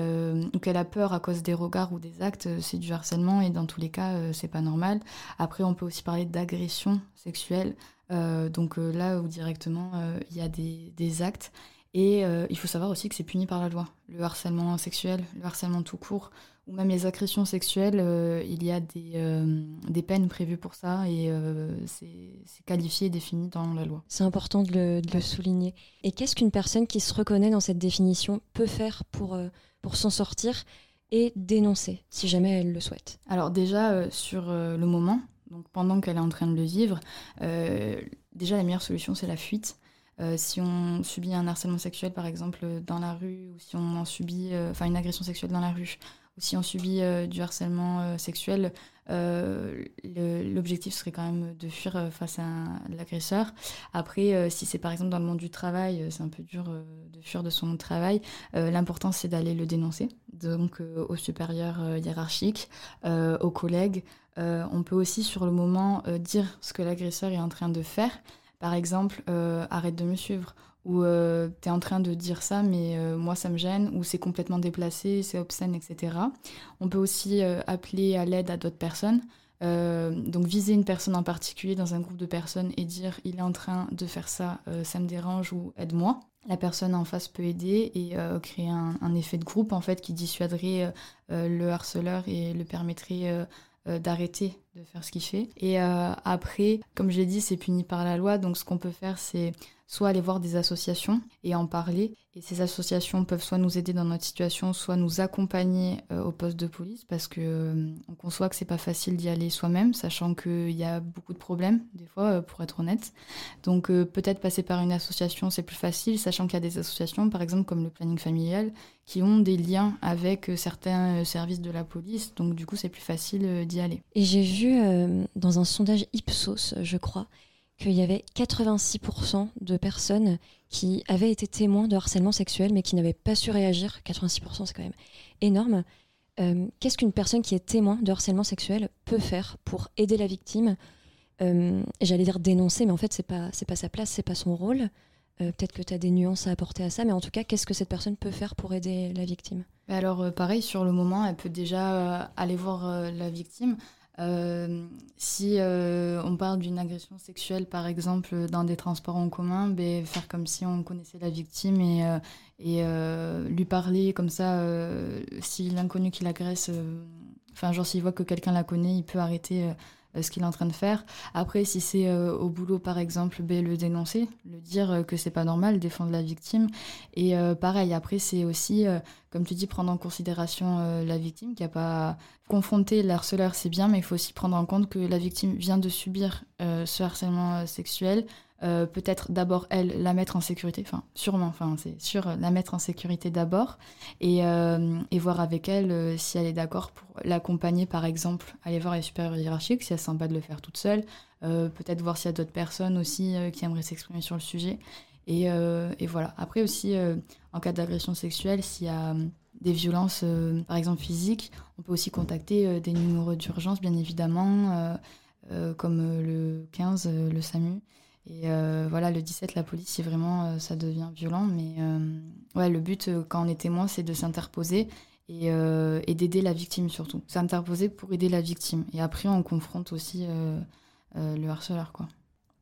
ou qu'elle a peur à cause des regards ou des actes, c'est du harcèlement, et dans tous les cas, c'est pas normal. Après, on peut aussi parler d'agression sexuelle, donc là où directement il y a des, des actes. Et il faut savoir aussi que c'est puni par la loi. Le harcèlement sexuel, le harcèlement tout court, ou même les agressions sexuelles, euh, il y a des, euh, des peines prévues pour ça et euh, c'est qualifié et défini dans la loi. C'est important de le, de le souligner. Et qu'est-ce qu'une personne qui se reconnaît dans cette définition peut faire pour, pour s'en sortir et dénoncer, si jamais elle le souhaite? Alors déjà, sur le moment, donc pendant qu'elle est en train de le vivre, déjà la meilleure solution, c'est la fuite. Euh, si on subit un harcèlement sexuel, par exemple, dans la rue, ou si on en subit, euh, une agression sexuelle dans la rue, si on subit euh, du harcèlement euh, sexuel, euh, l'objectif serait quand même de fuir face à l'agresseur. Après, si c'est par exemple dans le monde du travail, c'est un peu dur de fuir de son travail. L'important, c'est d'aller le dénoncer, donc au supérieur hiérarchique, aux collègues. On peut aussi, sur le moment, dire ce que l'agresseur est en train de faire. Par exemple, arrête de me suivre. Ou euh, t'es en train de dire ça, mais euh, moi ça me gêne, ou c'est complètement déplacé, c'est obscène, etc. On peut aussi euh, appeler à l'aide à d'autres personnes. Euh, donc viser une personne en particulier dans un groupe de personnes et dire il est en train de faire ça, ça me dérange ou aide-moi. La personne en face peut aider et créer un, effet de groupe en fait qui dissuaderait le harceleur et le permettrait d'arrêter de faire ce qu'il fait. Et après, comme je l'ai dit, c'est puni par la loi, donc ce qu'on peut faire c'est soit aller voir des associations et en parler. Et ces associations peuvent soit nous aider dans notre situation, soit nous accompagner euh, au poste de police, parce que euh, on conçoit que c'est pas facile d'y aller soi-même, sachant qu'il y a beaucoup de problèmes, des fois, euh, pour être honnête. Donc peut-être passer par une association, c'est plus facile, sachant qu'il y a des associations, par exemple comme le planning familial, qui ont des liens avec certains services de la police, donc du coup c'est plus facile d'y aller. Et j'ai vu dans un sondage Ipsos, je crois, qu'il y avait 86% de personnes qui avaient été témoins de harcèlement sexuel mais qui n'avaient pas su réagir. 86% c'est quand même énorme. Euh, Qu'est-ce qu'une personne qui est témoin de harcèlement sexuel peut faire pour aider la victime? Euh, J'allais dire dénoncer, mais en fait c'est pas pas sa place, c'est pas son rôle. Euh, Peut-être que tu as des nuances à apporter à ça, mais en tout cas, qu'est-ce que cette personne peut faire pour aider la victime? Mais Alors pareil, sur le moment, elle peut déjà aller voir la victime. Euh, si euh, on parle d'une agression sexuelle, par exemple, dans des transports en commun, ben, faire comme si on connaissait la victime et, euh, et lui parler comme ça. si l'inconnu qui l'agresse, enfin, genre s'il voit que quelqu'un la connaît, il peut arrêter ce qu'il est en train de faire. Après, si c'est au boulot, par exemple, ben, le dénoncer, le dire que c'est pas normal, défendre la victime. Et pareil, après, c'est aussi, comme tu dis, prendre en considération la victime qui a pas confronté le harceleur, c'est bien, mais il faut aussi prendre en compte que la victime vient de subir ce harcèlement sexuel. Euh, peut-être d'abord elle la mettre en sécurité, enfin sûrement, enfin c'est sûr, la mettre en sécurité d'abord et, euh, voir avec elle euh, si elle est d'accord pour l'accompagner par exemple, aller voir les supérieurs hiérarchiques si elle sent pas de le faire toute seule, peut-être voir s'il y a d'autres personnes aussi qui aimeraient s'exprimer sur le sujet et, et voilà. Après aussi en cas d'agression sexuelle, s'il y a des violences par exemple physiques, on peut aussi contacter des numéros d'urgence bien évidemment comme le 15, le SAMU. Et euh, voilà, le 17, la police, c'est vraiment, euh, ça devient violent. Mais euh, ouais, le but, quand on est témoin, c'est de s'interposer et, et d'aider la victime surtout. S'interposer pour aider la victime. Et après, on confronte aussi le harceleur, quoi.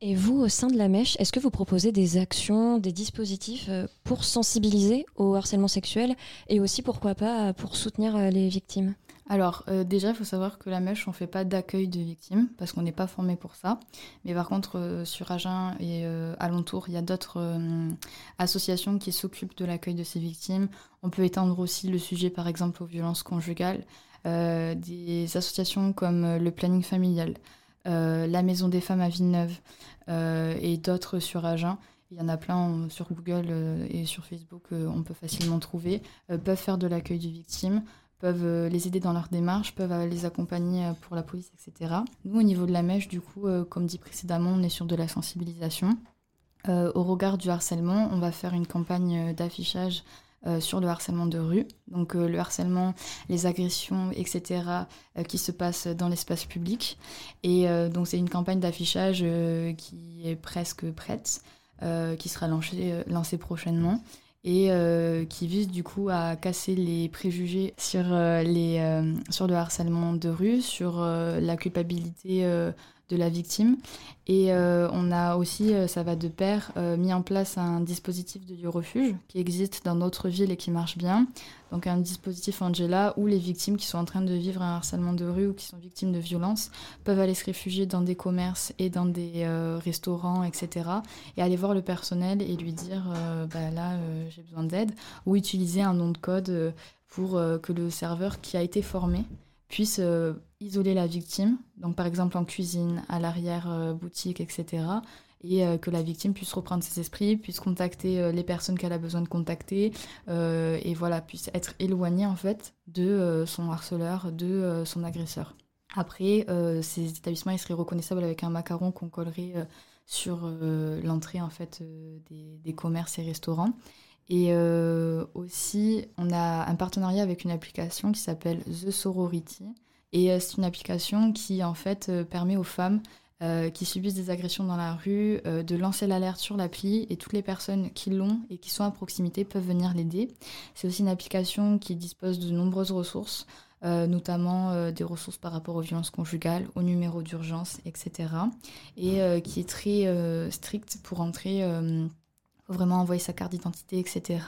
Et vous, au sein de la mèche, est-ce que vous proposez des actions, des dispositifs pour sensibiliser au harcèlement sexuel et aussi, pourquoi pas, pour soutenir les victimes? Alors euh, déjà, il faut savoir que la mèche, on ne fait pas d'accueil de victimes parce qu'on n'est pas formé pour ça. Mais par contre, euh, sur Agen et euh, alentour, il y a d'autres associations qui s'occupent de l'accueil de ces victimes. On peut étendre aussi le sujet, par exemple, aux violences conjugales. des associations comme le planning familial, la Maison des femmes à Villeneuve et d'autres sur Agen. Il y en a plein sur Google et sur Facebook, on peut facilement trouver, peuvent faire de l'accueil de victimes peuvent euh, les aider dans leur démarche, peuvent euh, les accompagner euh, pour la police, etc. Nous, au niveau de la mèche, du coup, comme dit précédemment, on est sur de la sensibilisation. au regard du harcèlement, on va faire une campagne d'affichage sur le harcèlement de rue. Donc le harcèlement, les agressions, etc., qui se passent dans l'espace public. Et donc c'est une campagne d'affichage qui est presque prête, qui sera lancée, lancée prochainement et euh, qui vise du coup à casser les préjugés sur, euh, les, euh, sur le harcèlement de rue, sur la culpabilité de la victime. Et on a aussi, ça va de pair, mis en place un dispositif de lieu refuge qui existe dans d'autres villes et qui marche bien. Donc un dispositif Angela où les victimes qui sont en train de vivre un harcèlement de rue ou qui sont victimes de violences peuvent aller se réfugier dans des commerces et dans des euh, restaurants, etc. Et aller voir le personnel et lui dire euh, bah là euh, j'ai besoin d'aide ou utiliser un nom de code pour que le serveur qui a été formé puisse isoler la victime, donc par exemple en cuisine, à l'arrière boutique, etc et euh, que la victime puisse reprendre ses esprits, puisse contacter euh, les personnes qu'elle a besoin de contacter euh, et voilà, puisse être éloignée en fait de son harceleur, de son agresseur. Après, ces établissements ils seraient reconnaissables avec un macaron qu'on collerait sur l'entrée en fait des, commerces et restaurants. Et aussi, on a un partenariat avec une application qui s'appelle The Sorority. Et c'est une application qui en fait permet aux femmes euh, qui subissent des agressions dans la rue, euh, de lancer l'alerte sur l'appli et toutes les personnes qui l'ont et qui sont à proximité peuvent venir l'aider. C'est aussi une application qui dispose de nombreuses ressources, euh, notamment des ressources par rapport aux violences conjugales, aux numéros d'urgence, etc. Et qui est très stricte pour entrer vraiment envoyer sa carte d'identité, etc.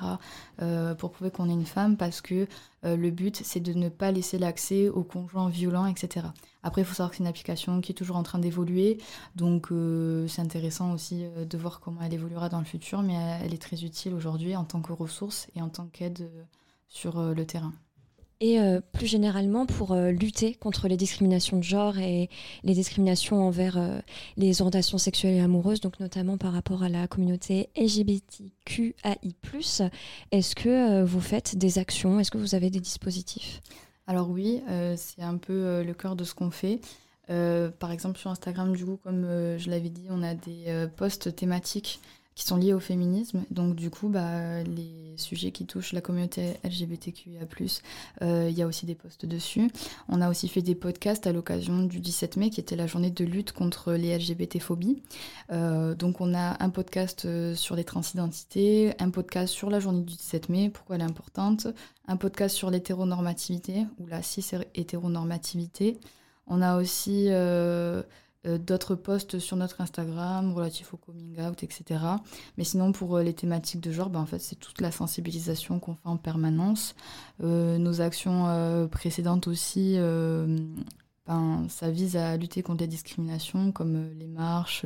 pour prouver qu'on est une femme parce que le but c'est de ne pas laisser l'accès aux conjoints violents, etc. Après, il faut savoir que c'est une application qui est toujours en train d'évoluer, donc euh, c'est intéressant aussi euh, de voir comment elle évoluera dans le futur, mais elle est très utile aujourd'hui en tant que ressource et en tant qu'aide euh, sur le terrain. Et plus généralement, pour lutter contre les discriminations de genre et les discriminations envers les orientations sexuelles et amoureuses, donc notamment par rapport à la communauté LGBTQAI, est-ce que vous faites des actions? Est-ce que vous avez des dispositifs? Alors oui, euh, c'est un peu euh, le cœur de ce qu'on fait. Euh, par exemple, sur Instagram, du coup, comme je l'avais dit, on a des posts thématiques qui sont liés au féminisme. Donc du coup, bah, les sujets qui touchent la communauté LGBTQIA+, il y a aussi des posts dessus. On a aussi fait des podcasts à l'occasion du 17 mai, qui était la journée de lutte contre les LGBT-phobies. donc on a un podcast sur les transidentités, un podcast sur la journée du 17 mai, pourquoi elle est importante, un podcast sur l'hétéronormativité ou la cis-hétéronormativité. On a aussi euh, euh, d'autres posts sur notre Instagram relatifs au coming out, etc. Mais sinon, pour euh, les thématiques de genre, ben, en fait, c'est toute la sensibilisation qu'on fait en permanence. nos actions précédentes aussi ben, ça vise à lutter contre les discriminations comme les marches,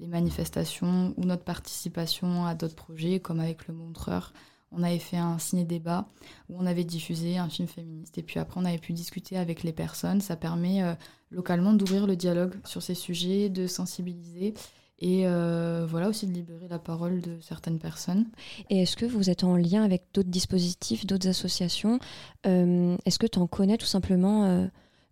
les manifestations ou notre participation à d'autres projets comme avec le Montreur. On avait fait un ciné-débat où on avait diffusé un film féministe et puis après on avait pu discuter avec les personnes. Ça permet localement d'ouvrir le dialogue sur ces sujets, de sensibiliser et euh, voilà aussi de libérer la parole de certaines personnes. Et est-ce que vous êtes en lien avec d'autres dispositifs, d'autres associations? Euh, Est-ce que tu en connais tout simplement euh,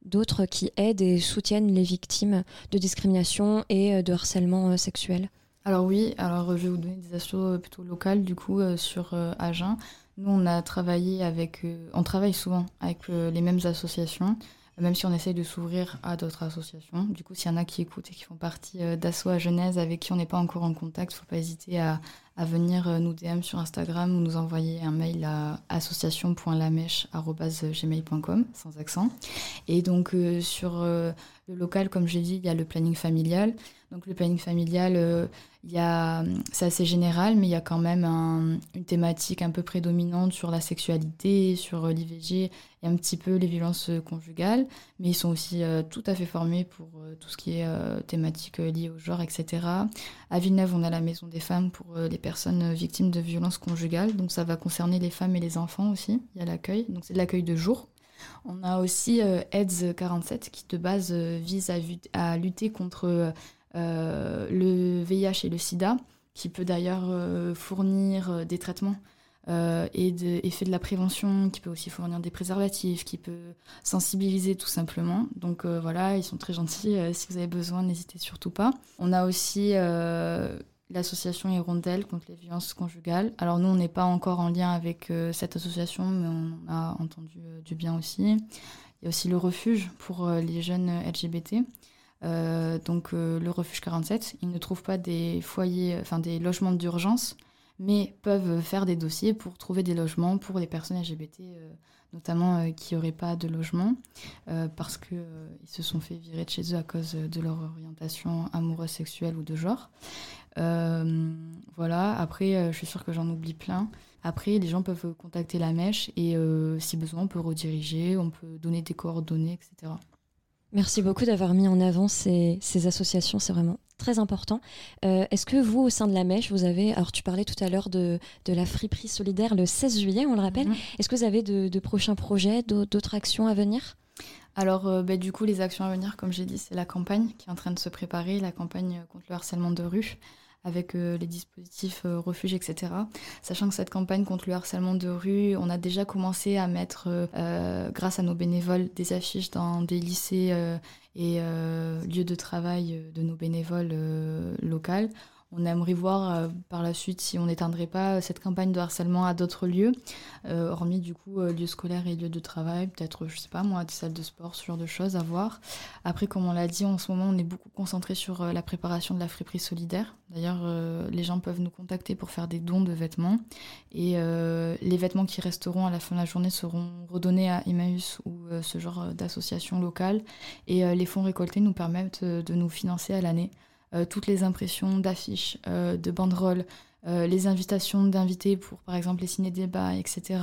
d'autres qui aident et soutiennent les victimes de discrimination et de harcèlement sexuel? Alors oui, alors je vais vous donner des associations plutôt locales du coup sur Agen. Nous on a travaillé avec, on travaille souvent avec les mêmes associations même si on essaye de s'ouvrir à d'autres associations. Du coup, s'il y en a qui écoutent et qui font partie euh, d'Asso à Genèse avec qui on n'est pas encore en contact, faut pas hésiter à, à, venir euh, nous DM sur Instagram ou nous envoyer un mail à association.lamèche.gmail.com sans accent. Et donc, euh, sur le local, comme j'ai dit, il y a le planning familial. Donc, le planning familial, c'est assez général, mais il y a quand même une thématique un peu prédominante sur la sexualité, sur l'IVG et un petit peu les violences conjugales. Mais ils sont aussi euh, tout à fait formés pour euh, tout ce qui est euh, thématique liée au genre, etc. À Villeneuve, on a la Maison des femmes pour les personnes victimes de violences conjugales. Donc ça va concerner les femmes et les enfants aussi. Il y a l'accueil. Donc c'est de l'accueil de jour. On a aussi AIDS 47 qui de base vise à, lutter contre euh, le VIH et le sida, qui peut d'ailleurs euh, fournir euh, des traitements et, de, fait de la prévention, qui peut aussi fournir des préservatifs, qui peut sensibiliser tout simplement. Donc voilà, ils sont très gentils. si vous avez besoin, n'hésitez surtout pas. On a aussi l'association Hirondelle contre les violences conjugales. Alors nous, on n'est pas encore en lien avec cette association, mais on a entendu du bien aussi. Il y a aussi le refuge pour les jeunes LGBT. Euh, donc euh, le refuge 47, ils ne trouvent pas des foyers, enfin des logements d'urgence, mais peuvent faire des dossiers pour trouver des logements pour les personnes LGBT, euh, notamment qui n'auraient pas de logement, parce qu'ils se sont fait virer de chez eux à cause de leur orientation amoureuse, sexuelle ou de genre. voilà, après, je suis sûre que j'en oublie plein. Après, les gens peuvent contacter la mèche et si besoin, on peut rediriger, on peut donner des coordonnées, etc. Merci beaucoup d'avoir mis en avant ces, associations, c'est vraiment très important. Euh, est-ce que vous, au sein de la Mèche, vous avez, alors tu parlais tout à l'heure de, la friperie solidaire le 16 juillet, on le rappelle, mhm. est-ce que vous avez de, prochains projets, d'autres actions à venir? Alors, euh, bah, du coup, les actions à venir, comme j'ai dit, c'est la campagne qui est en train de se préparer, la campagne contre le harcèlement de rue avec euh, les dispositifs euh, refuges, etc. Sachant que cette campagne contre le harcèlement de rue, on a déjà commencé à mettre, euh, grâce à nos bénévoles, des affiches dans des lycées et lieux de travail de nos bénévoles locaux. On aimerait voir euh, par la suite si on n'éteindrait pas cette campagne de harcèlement à d'autres lieux, euh, hormis du coup euh, lieux scolaires et lieux de travail, peut-être, je sais pas moi, des salles de sport, ce genre de choses à voir. Après, comme on l'a dit, en ce moment, on est beaucoup concentré sur la préparation de la friperie solidaire. D'ailleurs, les gens peuvent nous contacter pour faire des dons de vêtements. Et les vêtements qui resteront à la fin de la journée seront redonnés à Emmaüs ou ce genre d'association locale. Et les fonds récoltés nous permettent de nous financer à l'année. Euh, toutes les impressions d'affiches, euh, de banderoles, euh, les invitations d'invités pour par exemple les ciné-débats, etc.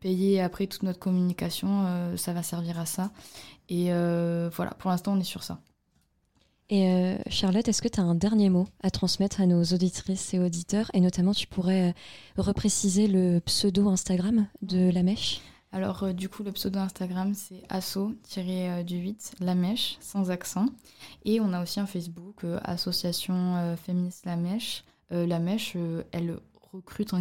payer après toute notre communication, ça va servir à ça. Et voilà, pour l'instant, on est sur ça. Et Charlotte, est-ce que tu as un dernier mot à transmettre à nos auditrices et auditeurs? Et notamment, tu pourrais repréciser le pseudo Instagram de la mèche? Alors, euh, du coup, le pseudo Instagram, c'est asso-du8, la mèche, sans accent. Et on a aussi un Facebook, euh, Association euh, Féministe La Mèche. la Mèche, elle recrute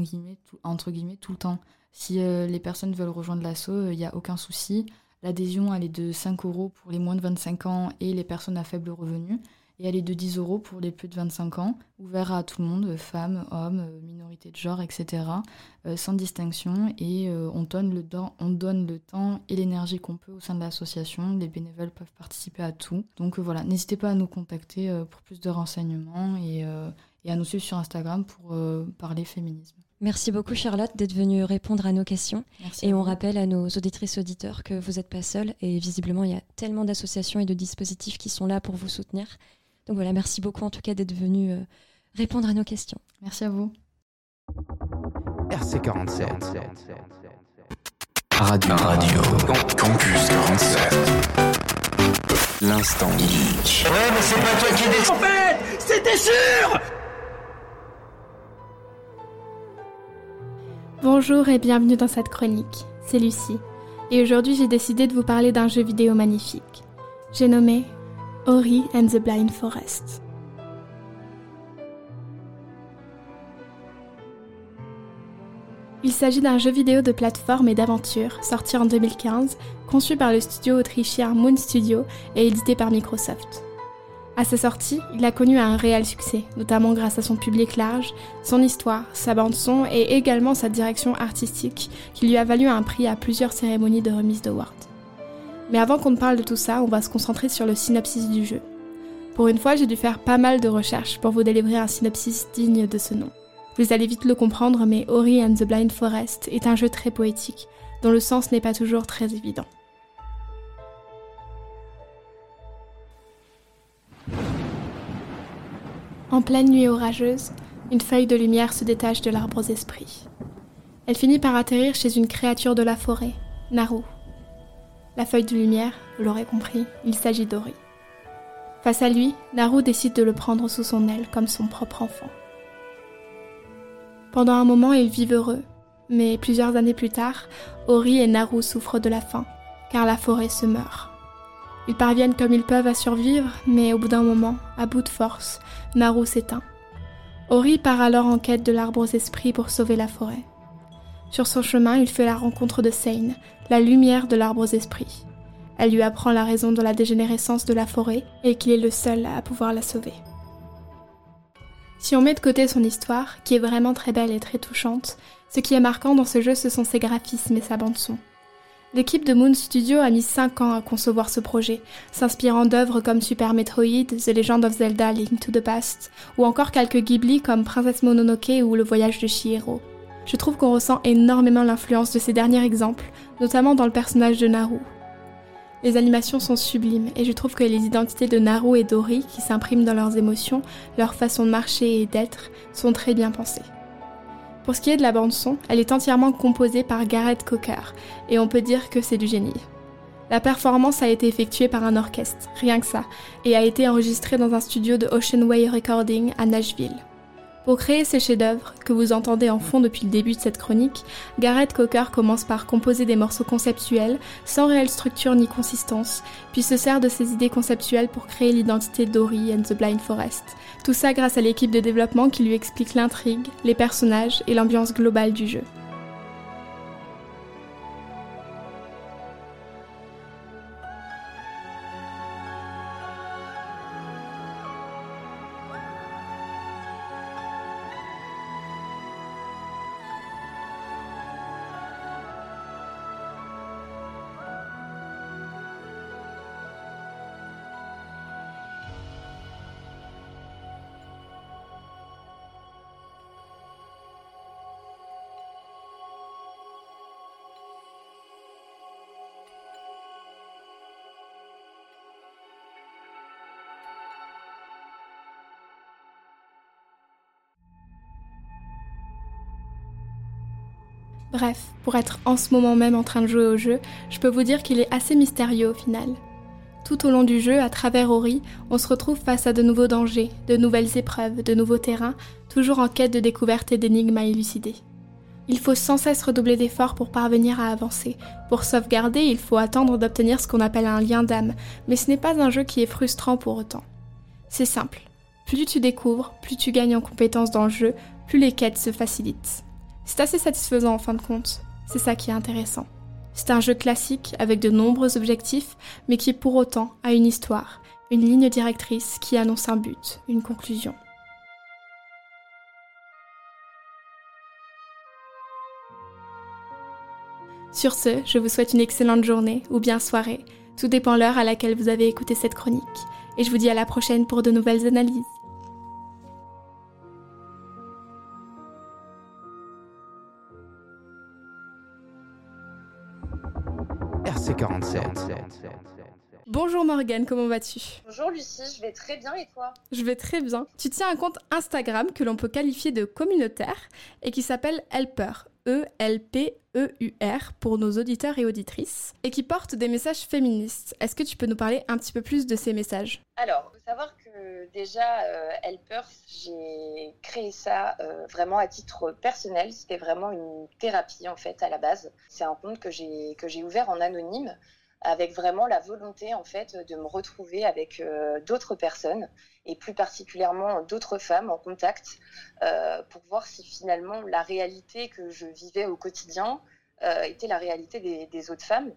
entre guillemets tout le temps. Si les personnes veulent rejoindre l'asso, il n'y a aucun souci. L'adhésion, elle est de 5 euros pour les moins de 25 ans et les personnes à faible revenu et elle est de 10 euros pour les plus de 25 ans, ouvert à tout le monde, femmes, hommes, minorités de genre, etc., euh, sans distinction. Et euh, on, donne le on donne le temps et l'énergie qu'on peut au sein de l'association. Les bénévoles peuvent participer à tout. Donc euh, voilà, n'hésitez pas à nous contacter pour plus de renseignements et, et, à nous suivre sur Instagram pour parler féminisme. Merci beaucoup Charlotte d'être venue répondre à nos questions. et on rappelle à nos auditrices auditeurs que vous n'êtes pas seuls et visiblement il y a tellement d'associations et de dispositifs qui sont là pour vous soutenir. Donc voilà, merci beaucoup en tout cas d'être venu euh, répondre à nos questions. Merci à vous. RC47. Radio. Radio. Campus 47. L'instant geek. Ouais, mais c'est pas toi qui décides. En fait, c'était sûr Bonjour et bienvenue dans cette chronique. C'est Lucie. Et aujourd'hui, j'ai décidé de vous parler d'un jeu vidéo magnifique. J'ai nommé Ori and the Blind Forest. Il s'agit d'un jeu vidéo de plateforme et d'aventure sorti en 2015, conçu par le studio autrichien Moon Studio et édité par Microsoft. À sa sortie, il a connu un réel succès, notamment grâce à son public large, son histoire, sa bande-son et également sa direction artistique, qui lui a valu un prix à plusieurs cérémonies de remise d'awards. Mais avant qu'on ne parle de tout ça, on va se concentrer sur le synopsis du jeu. Pour une fois, j'ai dû faire pas mal de recherches pour vous délivrer un synopsis digne de ce nom. Vous allez vite le comprendre, mais Ori and the Blind Forest est un jeu très poétique, dont le sens n'est pas toujours très évident. En pleine nuit orageuse, une feuille de lumière se détache de l'arbre aux esprits. Elle finit par atterrir chez une créature de la forêt, Naru. La feuille de lumière, vous l'aurez compris, il s'agit d'Ori. Face à lui, Naru décide de le prendre sous son aile comme son propre enfant. Pendant un moment, ils vivent heureux, mais plusieurs années plus tard, Ori et Naru souffrent de la faim, car la forêt se meurt. Ils parviennent comme ils peuvent à survivre, mais au bout d'un moment, à bout de force, Naru s'éteint. Ori part alors en quête de l'arbre aux esprits pour sauver la forêt. Sur son chemin, il fait la rencontre de Seine, la lumière de l'arbre aux esprits. Elle lui apprend la raison de la dégénérescence de la forêt et qu'il est le seul à pouvoir la sauver. Si on met de côté son histoire, qui est vraiment très belle et très touchante, ce qui est marquant dans ce jeu, ce sont ses graphismes et sa bande-son. L'équipe de Moon Studio a mis 5 ans à concevoir ce projet, s'inspirant d'œuvres comme Super Metroid, The Legend of Zelda Link to the Past, ou encore quelques Ghibli comme Princesse Mononoke ou Le Voyage de Chihiro. Je trouve qu'on ressent énormément l'influence de ces derniers exemples, notamment dans le personnage de Naru. Les animations sont sublimes et je trouve que les identités de Naru et Dori, qui s'impriment dans leurs émotions, leur façon de marcher et d'être, sont très bien pensées. Pour ce qui est de la bande-son, elle est entièrement composée par Gareth Cocker, et on peut dire que c'est du génie. La performance a été effectuée par un orchestre, rien que ça, et a été enregistrée dans un studio de Ocean Way Recording à Nashville. Pour créer ces chefs-d'œuvre, que vous entendez en fond depuis le début de cette chronique, Gareth Cocker commence par composer des morceaux conceptuels, sans réelle structure ni consistance, puis se sert de ses idées conceptuelles pour créer l'identité d'Ori and the Blind Forest. Tout ça grâce à l'équipe de développement qui lui explique l'intrigue, les personnages et l'ambiance globale du jeu. Bref, pour être en ce moment même en train de jouer au jeu, je peux vous dire qu'il est assez mystérieux au final. Tout au long du jeu, à travers Ori, on se retrouve face à de nouveaux dangers, de nouvelles épreuves, de nouveaux terrains, toujours en quête de découverte et d'énigmes à élucider. Il faut sans cesse redoubler d'efforts pour parvenir à avancer. Pour sauvegarder, il faut attendre d'obtenir ce qu'on appelle un lien d'âme, mais ce n'est pas un jeu qui est frustrant pour autant. C'est simple. Plus tu découvres, plus tu gagnes en compétences dans le jeu, plus les quêtes se facilitent. C'est assez satisfaisant en fin de compte. C'est ça qui est intéressant. C'est un jeu classique avec de nombreux objectifs, mais qui pour autant a une histoire, une ligne directrice qui annonce un but, une conclusion. Sur ce, je vous souhaite une excellente journée ou bien soirée, tout dépend l'heure à laquelle vous avez écouté cette chronique, et je vous dis à la prochaine pour de nouvelles analyses. Bonjour Morgane, comment vas-tu? Bonjour Lucie, je vais très bien et toi? Je vais très bien. Tu tiens un compte Instagram que l'on peut qualifier de communautaire et qui s'appelle Helper. E-L-P-E-U-R pour nos auditeurs et auditrices, et qui porte des messages féministes. Est-ce que tu peux nous parler un petit peu plus de ces messages? Alors, il faut savoir que déjà, euh, Helpers, j'ai créé ça euh, vraiment à titre personnel. C'était vraiment une thérapie en fait à la base. C'est un compte que j'ai que j'ai ouvert en anonyme avec vraiment la volonté en fait de me retrouver avec euh, d'autres personnes et plus particulièrement d'autres femmes en contact euh, pour voir si finalement la réalité que je vivais au quotidien euh, était la réalité des, autres femmes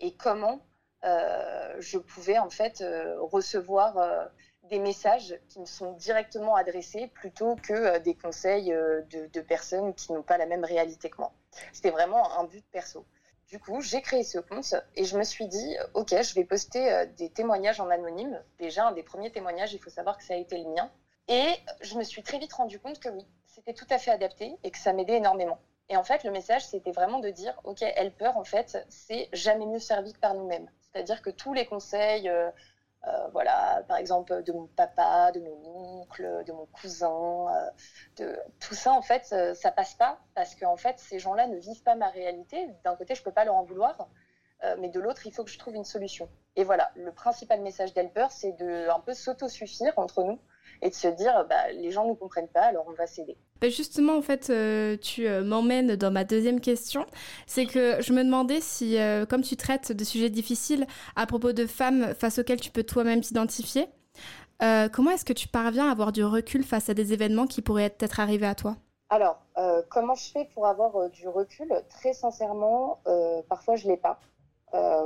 et comment je pouvais en fait recevoir des messages qui me sont directement adressés plutôt que des conseils de personnes qui n'ont pas la même réalité que moi. C'était vraiment un but perso. Du coup, j'ai créé ce compte et je me suis dit, ok, je vais poster euh, des témoignages en anonyme. Déjà, un des premiers témoignages, il faut savoir que ça a été le mien. Et je me suis très vite rendu compte que oui, c'était tout à fait adapté et que ça m'aidait énormément. Et en fait, le message, c'était vraiment de dire, ok, Helper, en fait, c'est jamais mieux servi que par nous-mêmes. C'est-à-dire que tous les conseils, euh, voilà, par exemple de mon papa, de mon oncle, de mon cousin, euh, de tout ça en fait, euh, ça passe pas parce qu'en fait ces gens-là ne vivent pas ma réalité. D'un côté, je peux pas leur en vouloir, mais de l'autre, il faut que je trouve une solution. Et voilà, le principal message d'Helper, c'est de un peu s'auto-suffire entre nous et de se dire, bah, les gens ne nous comprennent pas, alors on va s'aider. Bah, justement, en fait, euh, tu euh, m'emmènes dans ma deuxième question. C'est que je me demandais si, euh, comme tu traites de sujets difficiles à propos de femmes face auxquelles tu peux toi-même t'identifier, comment est-ce que tu parviens à avoir du recul face à des événements qui pourraient être arrivés à toi? Alors, comment je fais pour avoir du recul? Très sincèrement, parfois je l'ai pas.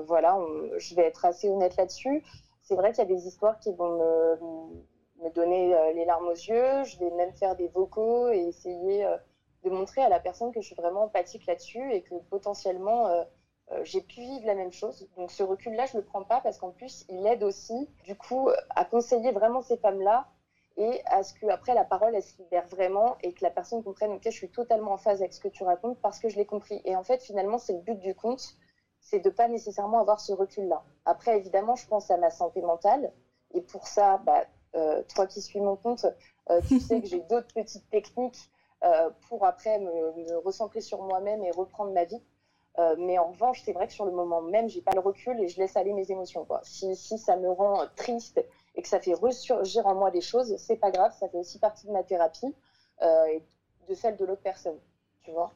voilà, je vais être assez honnête là-dessus. C'est vrai qu'il y a des histoires qui vont me me donner euh, les larmes aux yeux, je vais même faire des vocaux et essayer euh, de montrer à la personne que je suis vraiment empathique là-dessus et que potentiellement euh, j'ai pu vivre la même chose. Donc ce recul-là, je le prends pas parce qu'en plus, il aide aussi, du coup, à conseiller vraiment ces femmes-là et à ce que après la parole elle se libère vraiment et que la personne comprenne ok je suis totalement en phase avec ce que tu racontes parce que je l'ai compris. Et en fait finalement c'est le but du conte c'est de pas nécessairement avoir ce recul là après évidemment je pense à ma santé mentale et pour ça bah, toi qui suis mon compte, euh, tu sais que j'ai d'autres petites techniques euh, pour après me, recentrer sur moi-même et reprendre ma vie. mais en revanche, c'est vrai que sur le moment même, j'ai pas le recul et je laisse aller mes émotions. Quoi. Si, si ça me rend triste et que ça fait ressurgir en moi des choses, c'est pas grave, ça fait aussi partie de ma thérapie et de celle de l'autre personne. Tu vois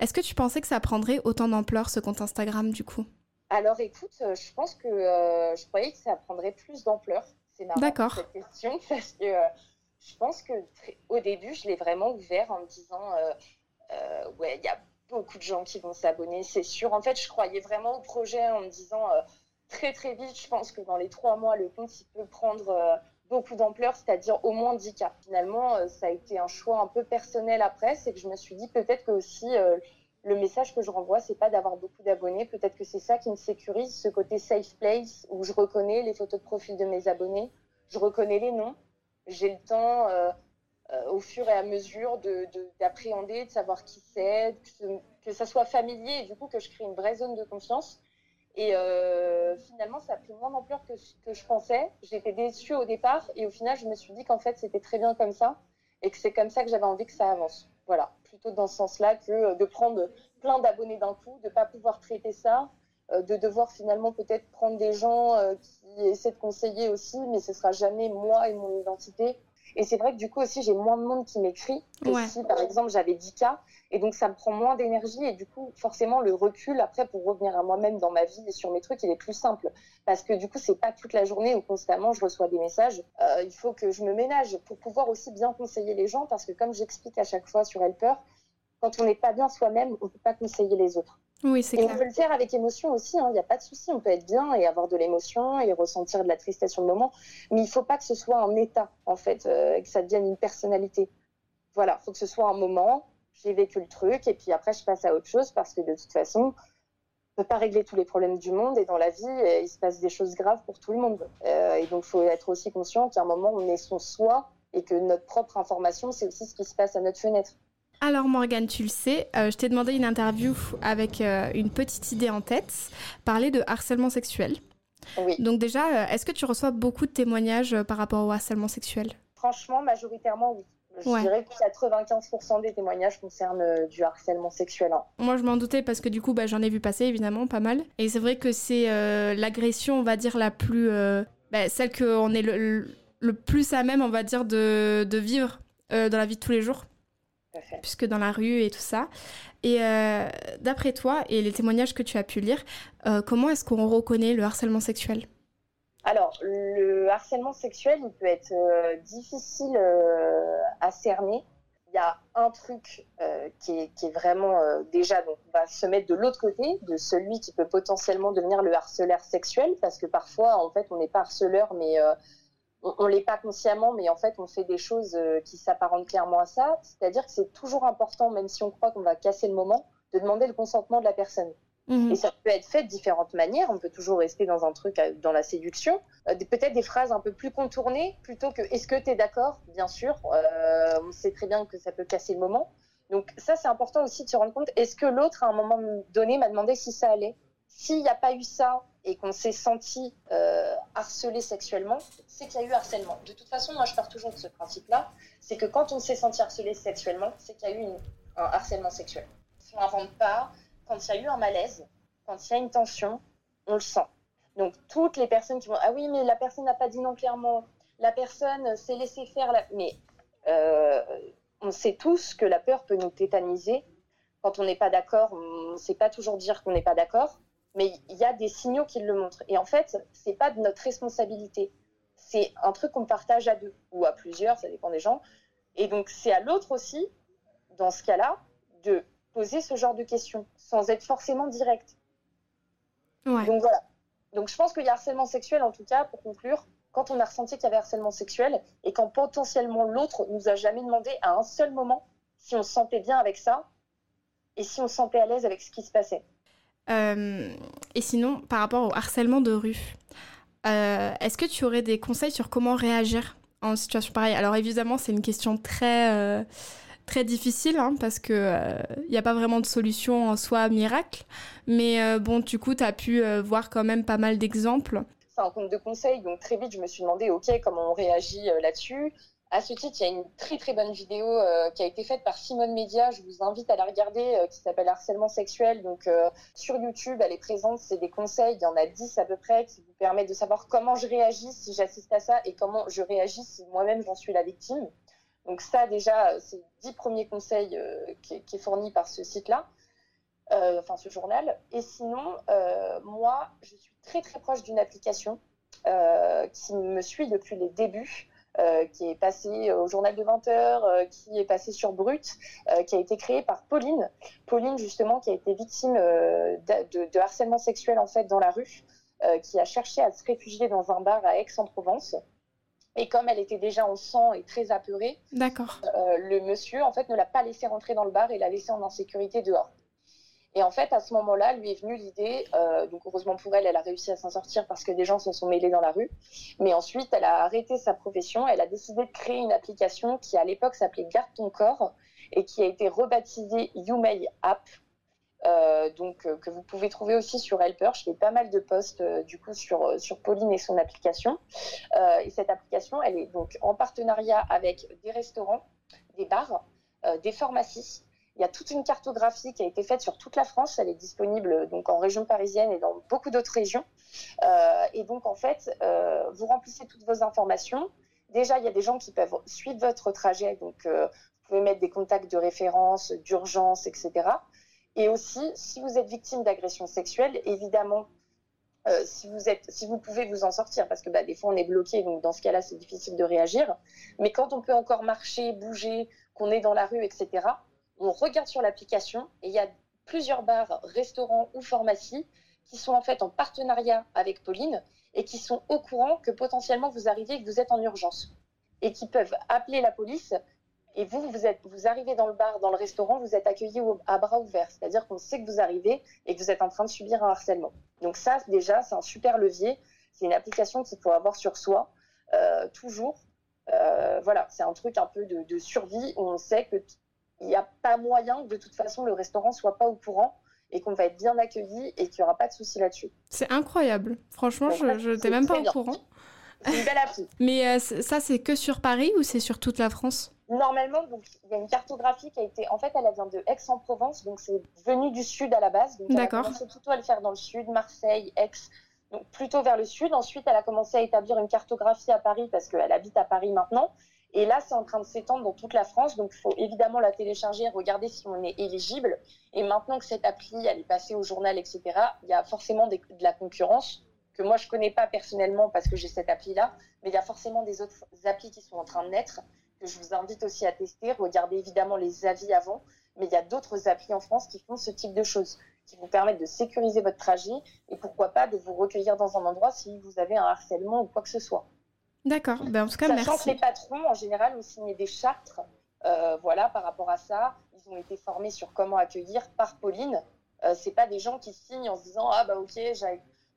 Est-ce que tu pensais que ça prendrait autant d'ampleur ce compte Instagram du coup? Alors écoute, je pense que je croyais que ça prendrait plus d'ampleur. C'est marrant cette question parce que euh, je pense que au début, je l'ai vraiment ouvert en me disant euh, euh, ouais, il y a beaucoup de gens qui vont s'abonner, c'est sûr. En fait, je croyais vraiment au projet en me disant très très vite, je pense que dans les trois mois, le compte il peut prendre beaucoup d'ampleur, c'est-à-dire au moins 10 cas. Finalement, ça a été un choix un peu personnel après, c'est que je me suis dit peut-être que aussi le message que je renvoie, c'est pas d'avoir beaucoup d'abonnés. Peut-être que c'est ça qui me sécurise, ce côté safe place où je reconnais les photos de profil de mes abonnés, je reconnais les noms. J'ai le temps, euh, euh, au fur et à mesure, d'appréhender, de, savoir qui c'est, que, que, ça soit familier et du coup que je crée une vraie zone de confiance. Et euh, finalement, ça a pris moins d'ampleur que, que je pensais. J'étais déçue au départ et au final, je me suis dit qu'en fait, c'était très bien comme ça et que c'est comme ça que j'avais envie que ça avance. Voilà, plutôt dans ce sens-là que euh, de prendre plein d'abonnés d'un coup, de ne pas pouvoir traiter ça, euh, de devoir finalement peut-être prendre des gens euh, qui essaient de conseiller aussi, mais ce sera jamais moi et mon identité. Et c'est vrai que du coup aussi, j'ai moins de monde qui m'écrit que si, par exemple, j'avais 10 cas. Et donc, ça me prend moins d'énergie. Et du coup, forcément, le recul, après, pour revenir à moi-même dans ma vie et sur mes trucs, il est plus simple. Parce que du coup, c'est pas toute la journée où constamment je reçois des messages. Euh, il faut que je me ménage pour pouvoir aussi bien conseiller les gens. Parce que comme j'explique à chaque fois sur Helper, quand on n'est pas bien soi-même, on peut pas conseiller les autres. Oui, c'est Et on peut le faire avec émotion aussi, il hein, n'y a pas de souci, on peut être bien et avoir de l'émotion et ressentir de la tristesse sur le moment, mais il faut pas que ce soit un état, en fait, euh, que ça devienne une personnalité. Voilà, il faut que ce soit un moment, j'ai vécu le truc et puis après je passe à autre chose parce que de toute façon, on ne peut pas régler tous les problèmes du monde et dans la vie, euh, il se passe des choses graves pour tout le monde. Euh, et donc il faut être aussi conscient qu'à un moment, on est son soi et que notre propre information, c'est aussi ce qui se passe à notre fenêtre. Alors Morgane, tu le sais, euh, je t'ai demandé une interview avec euh, une petite idée en tête, parler de harcèlement sexuel. Oui. Donc déjà, euh, est-ce que tu reçois beaucoup de témoignages par rapport au harcèlement sexuel? Franchement, majoritairement oui. Je dirais que 95% des témoignages concernent du harcèlement sexuel. Hein. Moi, je m'en doutais parce que du coup, bah, j'en ai vu passer évidemment pas mal. Et c'est vrai que c'est euh, l'agression, on va dire, la plus. Euh, bah, celle qu'on est le, le, plus à même, on va dire, de, de vivre dans la vie de tous les jours. Puisque dans la rue et tout ça. Et d'après toi et les témoignages que tu as pu lire, comment est-ce qu'on reconnaît le harcèlement sexuel? Alors, le harcèlement sexuel, il peut être euh, difficile euh, à cerner. Il y a un truc euh, qui, est, vraiment déjà, donc on va se mettre de l'autre côté, de celui qui peut potentiellement devenir le harceleur sexuel, parce que parfois, en fait, on n'est pas harceleur, mais on, ne l'est pas consciemment, mais en fait, on fait des choses qui s'apparentent clairement à ça. C'est-à-dire que c'est toujours important, même si on croit qu'on va casser le moment, de demander le consentement de la personne. Mhm. Et ça peut être fait de différentes manières. On peut toujours rester dans un truc, euh, dans la séduction. Euh, peut-être des phrases un peu plus contournées plutôt que est-ce que tu es d'accord? Bien sûr. Euh, on sait très bien que ça peut casser le moment. Donc ça, c'est important aussi de se rendre compte. Est-ce que l'autre, à un moment donné, m'a demandé si ça allait? S'il n'y a pas eu ça et qu'on s'est senti harcelé sexuellement, c'est qu'il y a eu harcèlement. De toute façon, moi, je pars toujours de ce principe-là. C'est que quand on s'est senti harcelé sexuellement, c'est qu'il y a eu un harcèlement sexuel. Si on n'invente pas, quand il y a eu un malaise, quand il y a une tension, on le sent. Donc toutes les personnes qui vont ah oui mais la personne n'a pas dit non clairement, la personne s'est laissée faire, mais euh, on sait tous que la peur peut nous tétaniser. Quand on n'est pas d'accord, on ne sait pas toujours dire qu'on n'est pas d'accord, mais il y a des signaux qui le montrent. Et en fait, c'est pas de notre responsabilité. C'est un truc qu'on partage à deux ou à plusieurs, ça dépend des gens. Et donc c'est à l'autre aussi, dans ce cas-là, de poser ce genre de questions sans être forcément direct. Donc voilà. Donc je pense qu'il y a harcèlement sexuel, en tout cas, pour conclure, quand on a ressenti qu'il y avait harcèlement sexuel et quand potentiellement l'autre nous a jamais demandé à un seul moment si on se sentait bien avec ça et si on se sentait à l'aise avec ce qui se passait. Euh, et sinon, par rapport au harcèlement de rue, euh, est-ce que tu aurais des conseils sur comment réagir en situation pareille? Alors évidemment, c'est une question très... Euh, très difficile hein, parce que il n'y a pas vraiment de solution en soi miracle. Mais bon, du coup, tu as pu voir quand même pas mal d'exemples. C'est un compte de conseils, donc très vite, je me suis demandé, OK, comment on réagit là-dessus? À ce titre, il y a une très très bonne vidéo qui a été faite par Simone Média. Je vous invite à la regarder, qui s'appelle Harcèlement sexuel. Donc sur YouTube, elle est présente. C'est des conseils, il y en a 10 à peu près, qui vous permettent de savoir comment je réagis si j'assiste à ça et comment je réagis si moi-même j'en suis la victime. Donc ça déjà, c'est dix premiers conseils euh, qui, est fourni par ce site-là, euh, enfin ce journal. Et sinon, euh, moi, je suis très très proche d'une application qui me suit depuis les débuts. Qui est passée au journal de 20 heures, qui est passée sur Brut, qui a été créée par Pauline. Pauline, justement, qui a été victime de, de, harcèlement sexuel en fait dans la rue, qui a cherché à se réfugier dans un bar à Aix-en-Provence. Et comme elle était déjà en sang et très apeurée, euh, le monsieur en fait ne l'a pas laissé rentrer dans le bar et l'a laissé en insécurité dehors. Et en fait, à ce moment-là, lui est venue l'idée, euh, donc heureusement pour elle, elle a réussi à s'en sortir parce que des gens se sont mêlés dans la rue. Mais ensuite, elle a arrêté sa profession, elle a décidé de créer une application qui à l'époque s'appelait Garde ton corps et qui a été rebaptisée You App euh, donc euh, que vous pouvez trouver aussi sur Helper. Je fais pas mal de posts du coup sur, sur Pauline et son application. et cette application, elle est donc en partenariat avec des restaurants, des bars, des pharmacies. Il y a toute une cartographie qui a été faite sur toute la France. Elle est disponible donc en région parisienne et dans beaucoup d'autres régions. et donc en fait, vous remplissez toutes vos informations. Déjà, il y a des gens qui peuvent suivre votre trajet. Donc, vous pouvez mettre des contacts de référence, d'urgence, etc. Et aussi, si vous êtes victime d'agression sexuelle, évidemment, euh, si, vous êtes, si vous pouvez vous en sortir, parce que bah, des fois on est bloqué, donc dans ce cas-là c'est difficile de réagir, mais quand on peut encore marcher, bouger, qu'on est dans la rue, etc., on regarde sur l'application et il y a plusieurs bars, restaurants ou pharmacies qui sont en fait en partenariat avec Pauline et qui sont au courant que potentiellement vous arrivez et que vous êtes en urgence et qui peuvent appeler la police et vous, vous, êtes, vous arrivez dans le bar, dans le restaurant, vous êtes accueilli à bras ouverts. C'est-à-dire qu'on sait que vous arrivez et que vous êtes en train de subir un harcèlement. Donc ça, déjà, c'est un super levier. C'est une application qu'il faut avoir sur soi, euh, toujours. Euh, voilà, c'est un truc un peu de, survie où on sait qu'il n'y a pas moyen que de toute façon le restaurant soit pas au courant et qu'on va être bien accueilli et qu'il n'y aura pas de souci là-dessus. C'est incroyable. Franchement, je n'étais même pas au courant. C'est une belle appli. Mais ça, c'est que sur Paris ou c'est sur toute la France? Normalement, donc il y a une cartographie qui a été. En fait, elle vient de Aix-en-Provence, donc c'est venu du sud à la base. D'accord. Elle a plutôt à le faire dans le sud, Marseille, Aix, donc plutôt vers le sud. Ensuite, elle a commencé à établir une cartographie à Paris parce qu'elle habite à Paris maintenant. Et là, c'est en train de s'étendre dans toute la France. Donc, il faut évidemment la télécharger, regarder si on est éligible. Et maintenant que cette appli, elle est passée au journal, etc., il y a forcément de la concurrence que moi, je connais pas personnellement parce que j'ai cette appli-là. Mais il y a forcément des autres applis qui sont en train de naître que je vous invite aussi à tester. Regardez évidemment les avis avant, mais il y a d'autres applis en France qui font ce type de choses, qui vous permettent de sécuriser votre trajet et pourquoi pas de vous recueillir dans un endroit si vous avez un harcèlement ou quoi que ce soit. D'accord, ben, en tout cas, Sachant que les patrons, en général, ont signé des chartes euh, voilà, par rapport à ça. Ils ont été formés sur comment accueillir par Pauline. Euh, c'est pas des gens qui signent en se disant Ah, bah ok,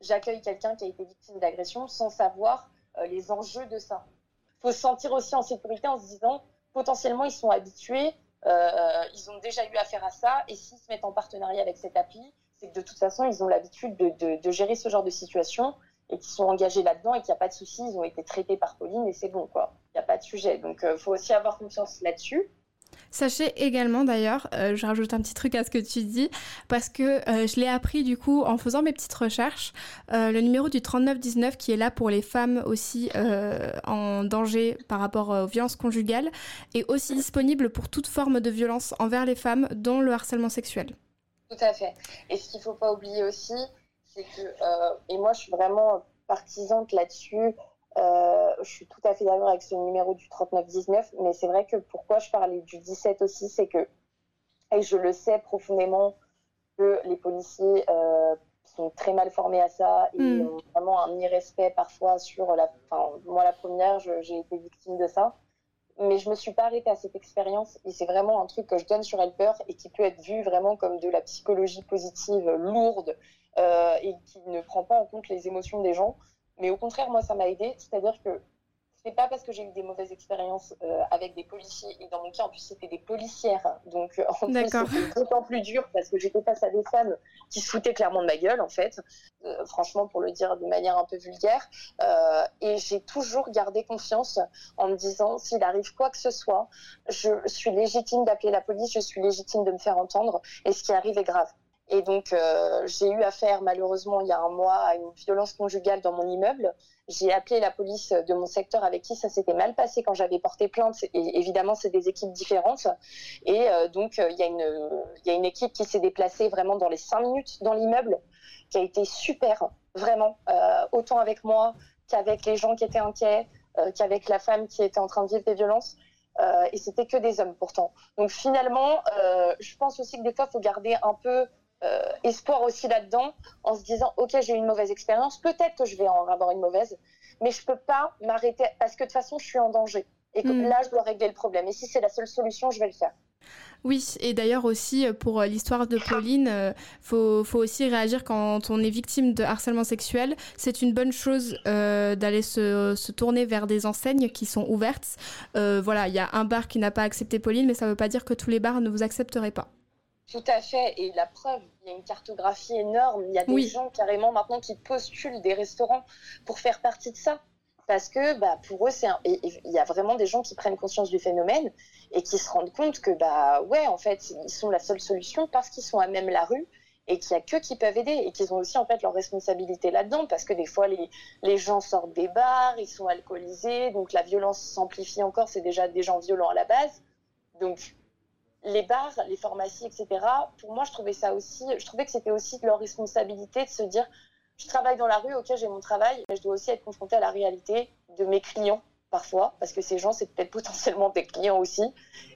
j'accueille quelqu'un qui a été victime d'agression sans savoir euh, les enjeux de ça faut se sentir aussi en sécurité en se disant potentiellement ils sont habitués, euh, ils ont déjà eu affaire à ça, et s'ils se mettent en partenariat avec cette appli, c'est que de toute façon ils ont l'habitude de, de, gérer ce genre de situation et qu'ils sont engagés là-dedans et qu'il n'y a pas de souci, ils ont été traités par Pauline et c'est bon quoi, il n'y a pas de sujet. Donc il euh, faut aussi avoir confiance là-dessus. Sachez également d'ailleurs, euh, je rajoute un petit truc à ce que tu dis, parce que euh, je l'ai appris du coup en faisant mes petites recherches, euh, le numéro du 3919 qui est là pour les femmes aussi en danger par rapport aux violences conjugales est aussi disponible pour toute forme de violence envers les femmes, dont le harcèlement sexuel. Tout à fait. Et ce qu'il ne faut pas oublier aussi, c'est que, et moi je suis vraiment partisante là-dessus, euh, je suis tout à fait d'accord avec ce numéro du 3919, mais c'est vrai que pourquoi je parlais du 17 aussi, c'est que, et je le sais profondément, que les policiers euh, sont très mal formés à ça et mm. ont vraiment un irrespect parfois sur la. Enfin, moi, la première, j'ai été victime de ça. Mais je me suis pas arrêtée à cette expérience et c'est vraiment un truc que je donne sur Helper et qui peut être vu vraiment comme de la psychologie positive lourde euh, et qui ne prend pas en compte les émotions des gens. Mais au contraire, moi, ça m'a aidé. C'est-à-dire que c'est pas parce que j'ai eu des mauvaises expériences euh, avec des policiers, et dans mon cas, en plus, c'était des policières. Donc, euh, en plus, c'était d'autant plus dur parce que j'étais face à des femmes qui se foutaient clairement de ma gueule, en fait. Euh, franchement, pour le dire de manière un peu vulgaire. et j'ai toujours gardé confiance en me disant, s'il arrive quoi que ce soit, je suis légitime d'appeler la police, je suis légitime de me faire entendre, et ce qui arrive est grave. Et donc, euh, j'ai eu affaire, malheureusement, il y a un mois, à une violence conjugale dans mon immeuble. J'ai appelé la police de mon secteur avec qui ça s'était mal passé quand j'avais porté plainte. Et évidemment, c'est des équipes différentes. Et euh, donc, euh, il y, a une, y a une équipe qui s'est déplacée vraiment dans les cinq minutes dans l'immeuble, qui a été super, vraiment, autant avec moi qu'avec les gens qui étaient inquiets, qu'avec la femme qui était en train de vivre des violences. et c'était que des hommes pourtant. Donc finalement, je pense aussi que des fois, il faut garder un peu euh, espoir aussi là-dedans en se disant ok j'ai eu une mauvaise expérience peut-être que je vais en avoir une mauvaise mais je peux pas m'arrêter parce que de toute façon je suis en danger et que hmm. là je dois régler le problème et si c'est la seule solution je vais le faire oui, et d'ailleurs aussi euh, pour euh, l'histoire de Pauline, faut, faut aussi réagir quand on est victime de harcèlement sexuel. C'est une bonne chose d'aller se, se, tourner vers des enseignes qui sont ouvertes. voilà, il y a un bar qui n'a pas accepté Pauline, mais ça ne veut pas dire que tous les bars ne vous accepteraient pas. Tout à fait. Et la preuve, il y a une cartographie énorme. Il y a des gens carrément maintenant qui postulent des restaurants pour faire partie de ça. Parce que bah, pour eux, c'est il y a vraiment des gens qui prennent conscience du phénomène et qui se rendent compte que, bah ouais, en fait, ils sont la seule solution parce qu'ils sont à même la rue et qu'il n'y a que qui peuvent aider et qu'ils ont aussi en fait leur responsabilité là-dedans parce que des fois les, les gens sortent des bars, ils sont alcoolisés, donc la violence s'amplifie encore, c'est déjà des gens violents à la base. Donc les bars, les pharmacies, etc. Pour moi, je trouvais ça aussi, je trouvais que c'était aussi de leur responsabilité de se dire, je travaille dans la rue, ok, j'ai mon travail, mais je dois aussi être confrontée à la réalité de mes clients parfois, parce que ces gens, c'est peut-être potentiellement des clients aussi,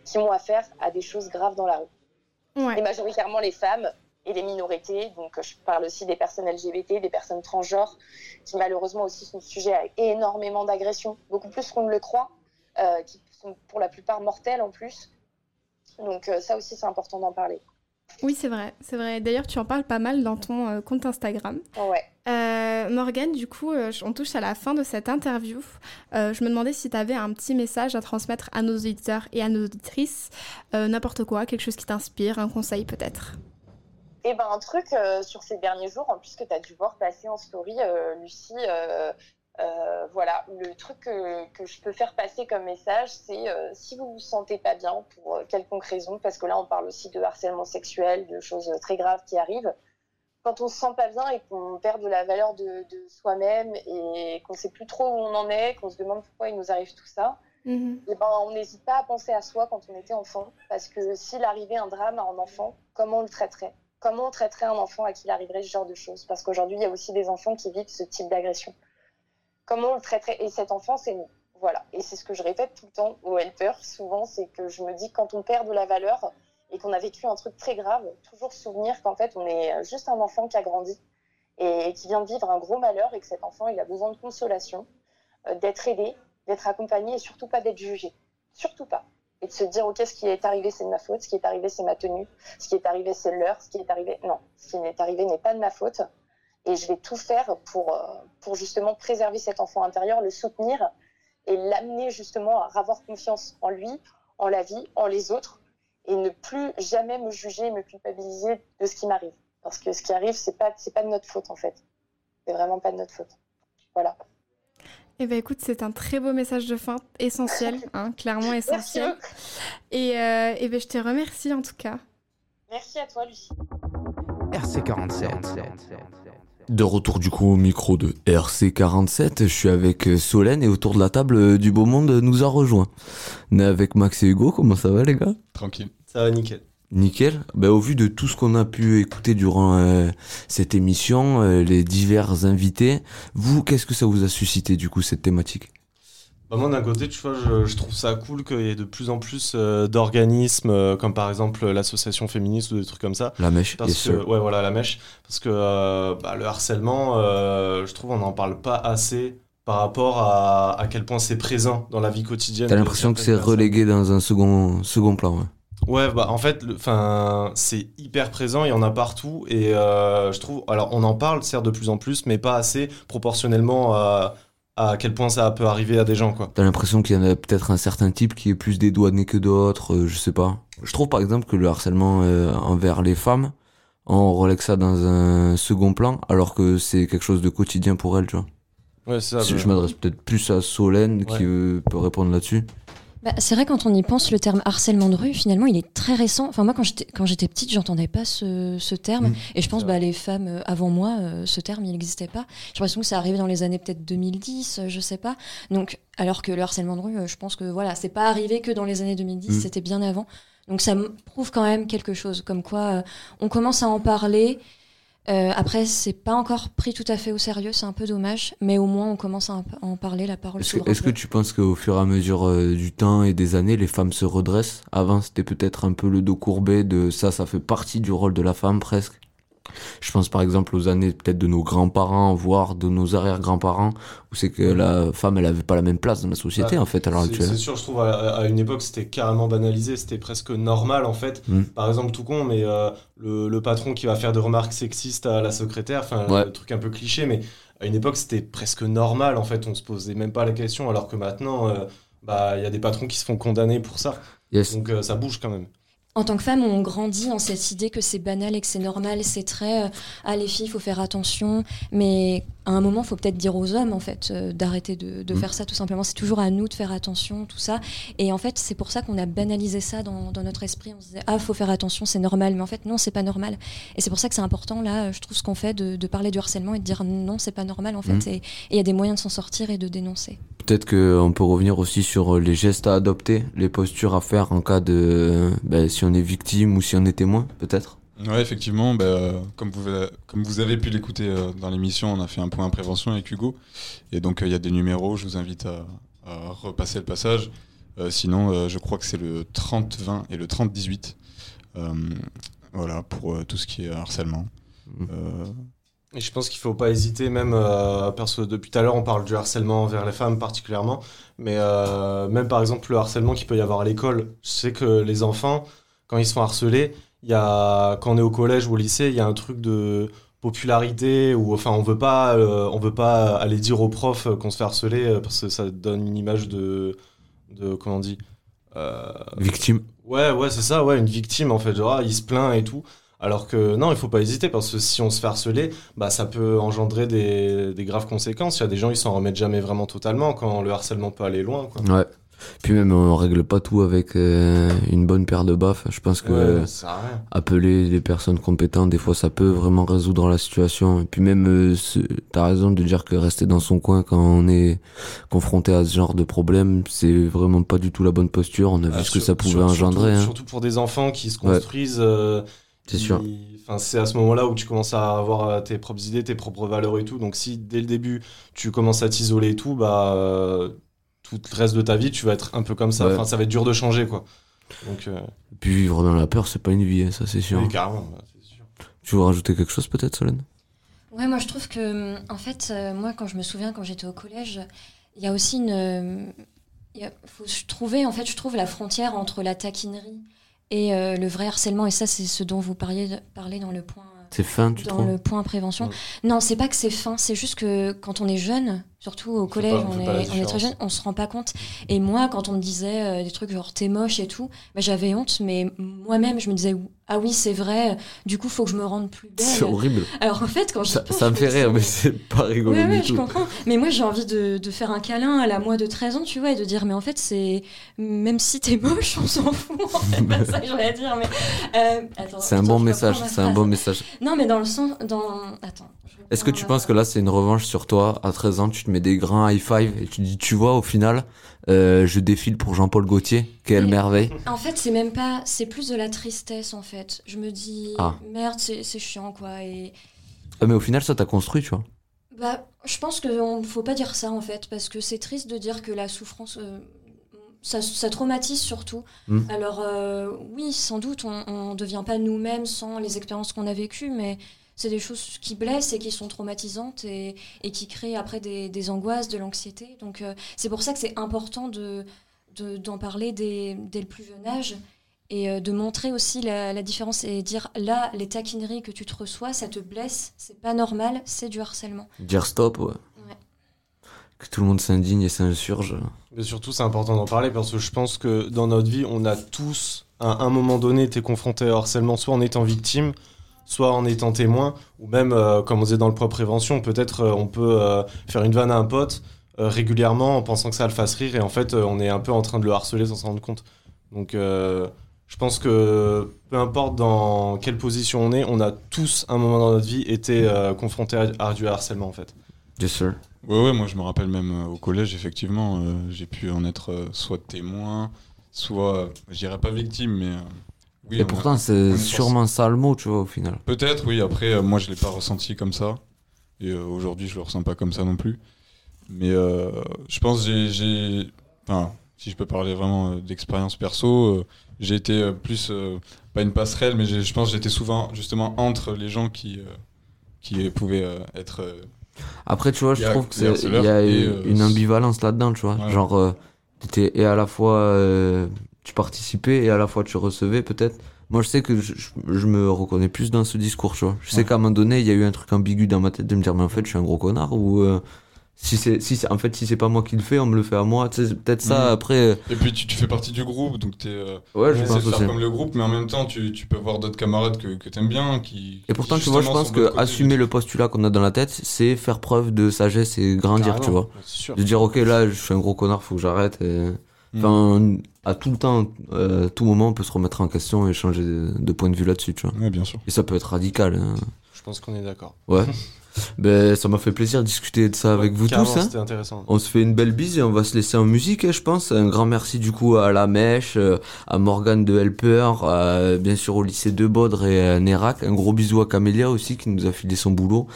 qui ont affaire à des choses graves dans la rue. Et majoritairement les femmes et les minorités, donc je parle aussi des personnes LGBT, des personnes transgenres, qui malheureusement aussi sont sujets à énormément d'agressions, beaucoup plus qu'on ne le croit, euh, qui sont pour la plupart mortelles en plus. Donc euh, ça aussi, c'est important d'en parler. Oui, c'est vrai, c'est vrai. D'ailleurs, tu en parles pas mal dans ton euh, compte Instagram. Ouais. Euh, Morgane, du coup, on touche à la fin de cette interview. je me demandais si tu avais un petit message à transmettre à nos auditeurs et à nos auditrices, n'importe quoi, quelque chose qui t'inspire, un conseil peut-être. Eh ben, un truc sur ces derniers jours, en plus que tu as dû voir passer en story, Lucie, Euh, voilà, le truc que, je peux faire passer comme message, c'est euh, si vous vous sentez pas bien pour euh, quelconque raison, parce que là on parle aussi de harcèlement sexuel, de choses très graves qui arrivent, quand on se sent pas bien et qu'on perd de la valeur de, soi-même et qu'on sait plus trop où on en est, qu'on se demande pourquoi il nous arrive tout ça, mm-hmm. et eh ben, on n'hésite pas à penser à soi quand on était enfant, parce que s'il arrivait un drame à un enfant, comment on le traiterait? Comment on traiterait un enfant à qui il arriverait ce genre de choses? Parce qu'aujourd'hui, il y a aussi des enfants qui vivent ce type d'agression comment on le traiterait Et cet enfant, c'est nous. Voilà. Et c'est ce que je répète tout le temps aux helpers, souvent, c'est que je me dis quand on perd de la valeur et qu'on a vécu un truc très grave, toujours souvenir qu'en fait, on est juste un enfant qui a grandi et qui vient de vivre un gros malheur et que cet enfant, il a besoin de consolation, euh, d'être aidé, d'être accompagné et surtout pas d'être jugé. Surtout pas. Et de se dire, OK, ce qui est arrivé, c'est de ma faute, ce qui est arrivé, c'est ma tenue, ce qui est arrivé, c'est l'heure, ce qui est arrivé, non, ce qui est arrivé n'est pas de ma faute et je vais tout faire pour, euh, pour justement préserver cet enfant intérieur, le soutenir et l'amener justement à avoir confiance en lui, en la vie, en les autres et ne plus jamais me juger, me culpabiliser de ce qui m'arrive. Parce que ce qui arrive, c'est pas, c'est pas de notre faute en fait. C'est vraiment pas de notre faute. Voilà. Eh bien, écoute, c'est un très beau message de fin, essentiel, hein, clairement essentiel. Et, euh, eh ben, je te remercie en tout cas. Merci à toi, Lucie. RC47. De retour du coup au micro de RC47, je suis avec euh, Solène et autour de la table euh, du beau monde nous a rejoint. On est avec Max et Hugo, comment ça va les gars? Tranquille. Ça va nickel. Nickel. Ben, au vu de tout ce qu'on a pu écouter durant euh, cette émission, les divers invités, vous, qu'est-ce que ça vous a suscité du coup cette thématique? Bah, moi, d'un côté, tu vois, je, trouve ça cool qu'il y ait de plus en plus euh, d'organismes, euh, comme par exemple l'association féministe ou des trucs comme ça. La mèche, parce que, Ouais, voilà, la mèche. Parce que euh, bah, le harcèlement, je trouve, on n'en parle pas assez par rapport à, à quel point c'est présent dans la vie quotidienne. T'as l'impression que c'est relégué dans un second, second plan, ouais. Ouais, bah en fait, c'est hyper présent, il y en a partout, et je trouve, alors on en parle certes de plus en plus, mais pas assez proportionnellement à à quel point ça peut arriver à des gens quoi. T'as l'impression qu'il y en a peut-être un certain type qui est plus dédouané que d'autres, euh, je sais pas. Je trouve par exemple que le harcèlement euh, envers les femmes, on relègue ça dans un second plan, alors que c'est quelque chose de quotidien pour elles, tu vois. Ouais, ça, je m'adresse peut-être plus à Solène qui peut répondre là-dessus. Bah, c'est vrai quand on y pense, le terme harcèlement de rue, finalement, il est très récent. Enfin moi, quand j'étais petite, j'entendais pas ce, ce terme, mmh. et je pense bah les femmes euh, avant moi, euh, ce terme il n'existait pas. J'ai l'impression que ça arrivait dans les années peut-être 2010, euh, je sais pas. Donc alors que le harcèlement de rue, je pense que voilà, c'est pas arrivé que dans les années 2010, mmh. c'était bien avant. Donc ça prouve quand même quelque chose, comme quoi on commence à en parler euh, après, c'est pas encore pris tout à fait au sérieux, c'est un peu dommage, mais au moins on commence à en parler, la parole Est-ce que, est que, tu penses qu'au fur et à mesure euh, du temps et des années, les femmes se redressent? Avant, c'était peut-être un peu le dos courbé de ça, ça fait partie du rôle de la femme presque je pense par exemple aux années peut-être de nos grands-parents, voire de nos arrière-grands-parents, où c'est que la femme, elle avait pas la même place dans la société bah, en fait à l'heure actuelle. C'est sûr, je trouve à, une époque c'était carrément banalisé, c'était presque normal en fait. Hmm. Par exemple, tout con, mais euh, le, patron qui va faire des remarques sexistes à la secrétaire, enfin un truc un peu cliché, mais à une époque c'était presque normal en fait, on se posait même pas la question, alors que maintenant, euh, bah il y a des patrons qui se font condamner pour ça. Donc euh, ça bouge quand même en tant que femme, on grandit dans cette idée que c'est banal et que c'est normal, c'est très euh, ah les filles, il faut faire attention. Mais à un moment, il faut peut-être dire aux hommes en fait euh, d'arrêter de, mm. faire ça tout simplement. C'est toujours à nous de faire attention, tout ça. Et en fait, c'est pour ça qu'on a banalisé ça dans, notre esprit. On se disait ah faut faire attention, c'est normal. Mais en fait, non, c'est pas normal. Et c'est pour ça que c'est important là, je trouve ce qu'on fait de, parler du harcèlement et de dire non, c'est pas normal en fait. Mm. Et il y a des moyens de s'en sortir et de dénoncer. Peut-être qu'on peut revenir aussi sur euh, les gestes à adopter, les postures à faire en cas de ben, si on est victime ou si on est témoin, peut-être? Ouais, effectivement, bah, comme, vous, comme vous avez pu l'écouter euh, dans l'émission, on a fait un point prévention avec Hugo. Et donc, euh, il y a des numéros, je vous invite à, repasser le passage. Euh, sinon, je crois que c'est le 30-20 et le 30-18. voilà, pour tout ce qui est harcèlement. Mmh. Et je pense qu'il ne faut pas hésiter, même parce que depuis tout à l'heure, on parle du harcèlement vers les femmes particulièrement, mais même par exemple le harcèlement qu'il peut y avoir à l'école. Je sais que les enfants, quand ils se font harceler, il y a, quand on est au collège ou au lycée, il y a un truc de popularité ou enfin on veut pas euh, on veut pas aller dire aux profs qu'on se fait harceler euh, parce que ça donne une image de de comment on dit euh, victime ouais ouais c'est ça ouais une victime en fait genre ah, il se plaint et tout Alors que non, il faut pas hésiter parce que si on se fait harceler, bah, ça peut engendrer des, des graves conséquences. Il y a des gens, ils s'en remettent jamais vraiment totalement quand le harcèlement peut aller loin. Quoi. Ouais. Puis même, on règle pas tout avec euh, une bonne paire de baffes. Je pense que Ouais, ça appeler les personnes compétentes, des fois, ça peut vraiment résoudre la situation. Et puis même, euh, t'as raison de dire que rester dans son coin quand on est confronté à ce genre de problème, c'est vraiment pas du tout la bonne posture. On a vu Ah, ce que ça pouvait engendrer. Surtout, hein. surtout pour des enfants qui se Ouais. construisent. euh, C'est sûr. Enfin, c'est à ce moment-là où tu commences à avoir euh, tes propres idées, tes propres valeurs et tout. Donc, si dès le début tu commences à t'isoler et tout, bah tout le reste de ta vie, tu vas être un peu comme ça. Ouais. Enfin, ça va être dur de changer, quoi. Donc, euh, Puis vivre dans la peur, c'est pas une vie, hein, ça c'est sûr. oui, carrément. bah, c'est sûr. Tu veux rajouter quelque chose peut-être, Solène? Ouais, moi je trouve que, en fait, euh, moi quand je me souviens quand j'étais au collège, il y a aussi une. euh, il faut trouver, en fait, je trouve la frontière entre la taquinerie et euh, le vrai harcèlement. Et ça, c'est ce dont vous parliez, parlez dans le point. C'est fin, tu dans trouves? le point prévention. Ouais. Non, c'est pas que c'est fin, c'est juste que quand on est jeune, surtout au collège, pas- on est, on très jeune, on se rend pas compte. Et moi, quand on me disait euh, des trucs genre t'es moche et tout, bah, j'avais honte, mais moi-même, je me disais ah oui, c'est vrai, du coup, faut que je me rende plus belle. C'est horrible. Alors en fait, quand je Ça, ça me fait rire, mais c'est pas rigolo Ouais, du ouais, tout. je comprends. Mais moi, j'ai envie de, de faire un câlin à la moi de 13 ans, tu vois, et de dire, mais en fait, c'est. Même si t'es moche, on s'en fout. En fait, pas ça que je voulais dire, mais. euh, C'est un bon message, c'est un bon message. Non, mais dans le sens. Dans... Attends. Est-ce que tu penses que là c'est une revanche sur toi À 13 ans, tu te mets des grands high five et tu dis, tu vois, au final, euh, je défile pour Jean-Paul Gaultier. Quelle merveille. En fait, c'est même pas. C'est plus de la tristesse, en fait. Je me dis, Ah. merde, c'est chiant, quoi. Et. Ah, mais au final, ça t'a construit, tu vois. Bah, je pense qu'il ne faut pas dire ça en fait, parce que c'est triste de dire que la souffrance, euh, ça, ça traumatise surtout. Mm. Alors euh, oui, sans doute, on ne devient pas nous-mêmes sans les expériences qu'on a vécues, mais c'est des choses qui blessent et qui sont traumatisantes et, et qui créent après des, des angoisses, de l'anxiété. Donc euh, c'est pour ça que c'est important de de- d'en parler dès, dès le plus jeune âge et euh, de montrer aussi la, la différence et dire là, les taquineries que tu te reçois, ça te blesse, c'est pas normal, c'est du harcèlement. Dire stop, ouais. Ouais. Que tout le monde s'indigne et s'insurge. Mais surtout, c'est important d'en parler parce que je pense que dans notre vie, on a tous, à un moment donné, été confrontés au harcèlement, soit en étant victime, soit en étant témoin, ou même, euh, comme on disait dans le point prévention, peut-être euh, on peut euh, faire une vanne à un pote euh, régulièrement en pensant que ça le fasse rire, et en fait, euh, on est un peu en train de le harceler sans s'en rendre compte. Donc, euh, je pense que peu importe dans quelle position on est, on a tous, à un moment dans notre vie, été euh, confrontés à, à du harcèlement, en fait. Yes, sir. Ouais, ouais, moi je me rappelle même euh, au collège, effectivement, euh, j'ai pu en être euh, soit témoin, soit, euh, je dirais pas victime, mais. Oui, et pourtant, c'est est sûrement ça le mot, tu vois, au final. Peut-être, oui. Après, euh, moi, je l'ai pas ressenti comme ça. Et euh, aujourd'hui, je le ressens pas comme ça non plus. Mais euh, je pense que j'ai-. Enfin, si je peux parler vraiment d'expérience perso, j'ai été plus. pas une passerelle, mais je pense que j'étais souvent justement entre les gens qui, qui pouvaient être. Après, tu vois, je trouve que les c'est- il harceleurs y a et, euh, une ambivalence là-dedans, tu vois. Ouais. Genre, euh, t'étais et à la fois tu participais et à la fois tu recevais peut-être. Moi, je sais que je, je- je me reconnais plus dans ce discours, tu vois. Je sais Ouais. qu'à un moment donné, il y a eu un truc ambigu dans ma tête de me dire, mais en fait, je suis un gros connard ou euh, si c'est, si en fait, si c'est pas moi qui le fais, on me le fait à moi. Peut-être ça. Mhm. Après, euh, Et puis tu, tu fais partie du groupe, donc tu Ouais, je pense de faire aussi. comme le groupe, mais en même temps, tu, tu peux voir d'autres camarades que, que tu aimes bien. Qui, Et pourtant, qui, tu vois, je pense que côté assumer le postulat qu'on a dans la tête, c'est faire preuve de sagesse et grandir, Carrément, tu vois. c'est sûr. De dire, ok, là, je suis un gros connard, faut que j'arrête. Et... Enfin, à tout le temps, euh, tout moment, on peut se remettre en question et changer de, de point de vue là-dessus, tu vois. Ouais, bien sûr. Et ça peut être radical. hein. Je pense qu'on est d'accord. Ouais. ben, ça m'a fait plaisir de discuter de ça avec vous tous. hein. intéressant. On se fait une belle bise et on va se laisser en musique, hein, je pense. Un grand merci du coup à La Mèche, euh, à Morgane de Helper, à, bien sûr au lycée de Baudre et à Nérac. Un gros bisou à Camélia aussi qui nous a filé son boulot.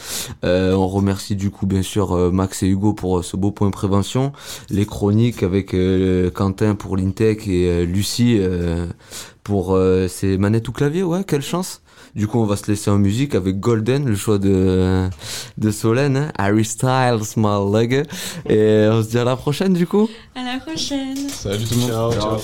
Euh, on remercie du coup bien sûr euh, Max et Hugo pour euh, ce beau point prévention. Les chroniques avec euh, Quentin pour l'Intech et euh, Lucie euh, pour euh, ses manettes ou clavier. Ouais, quelle chance. Du coup, on va se laisser en musique avec Golden, le choix de, de Solène, hein, Harry Styles, my leg. Et on se dit à la prochaine, du coup. À la prochaine. Salut tout le monde. Ciao, ciao.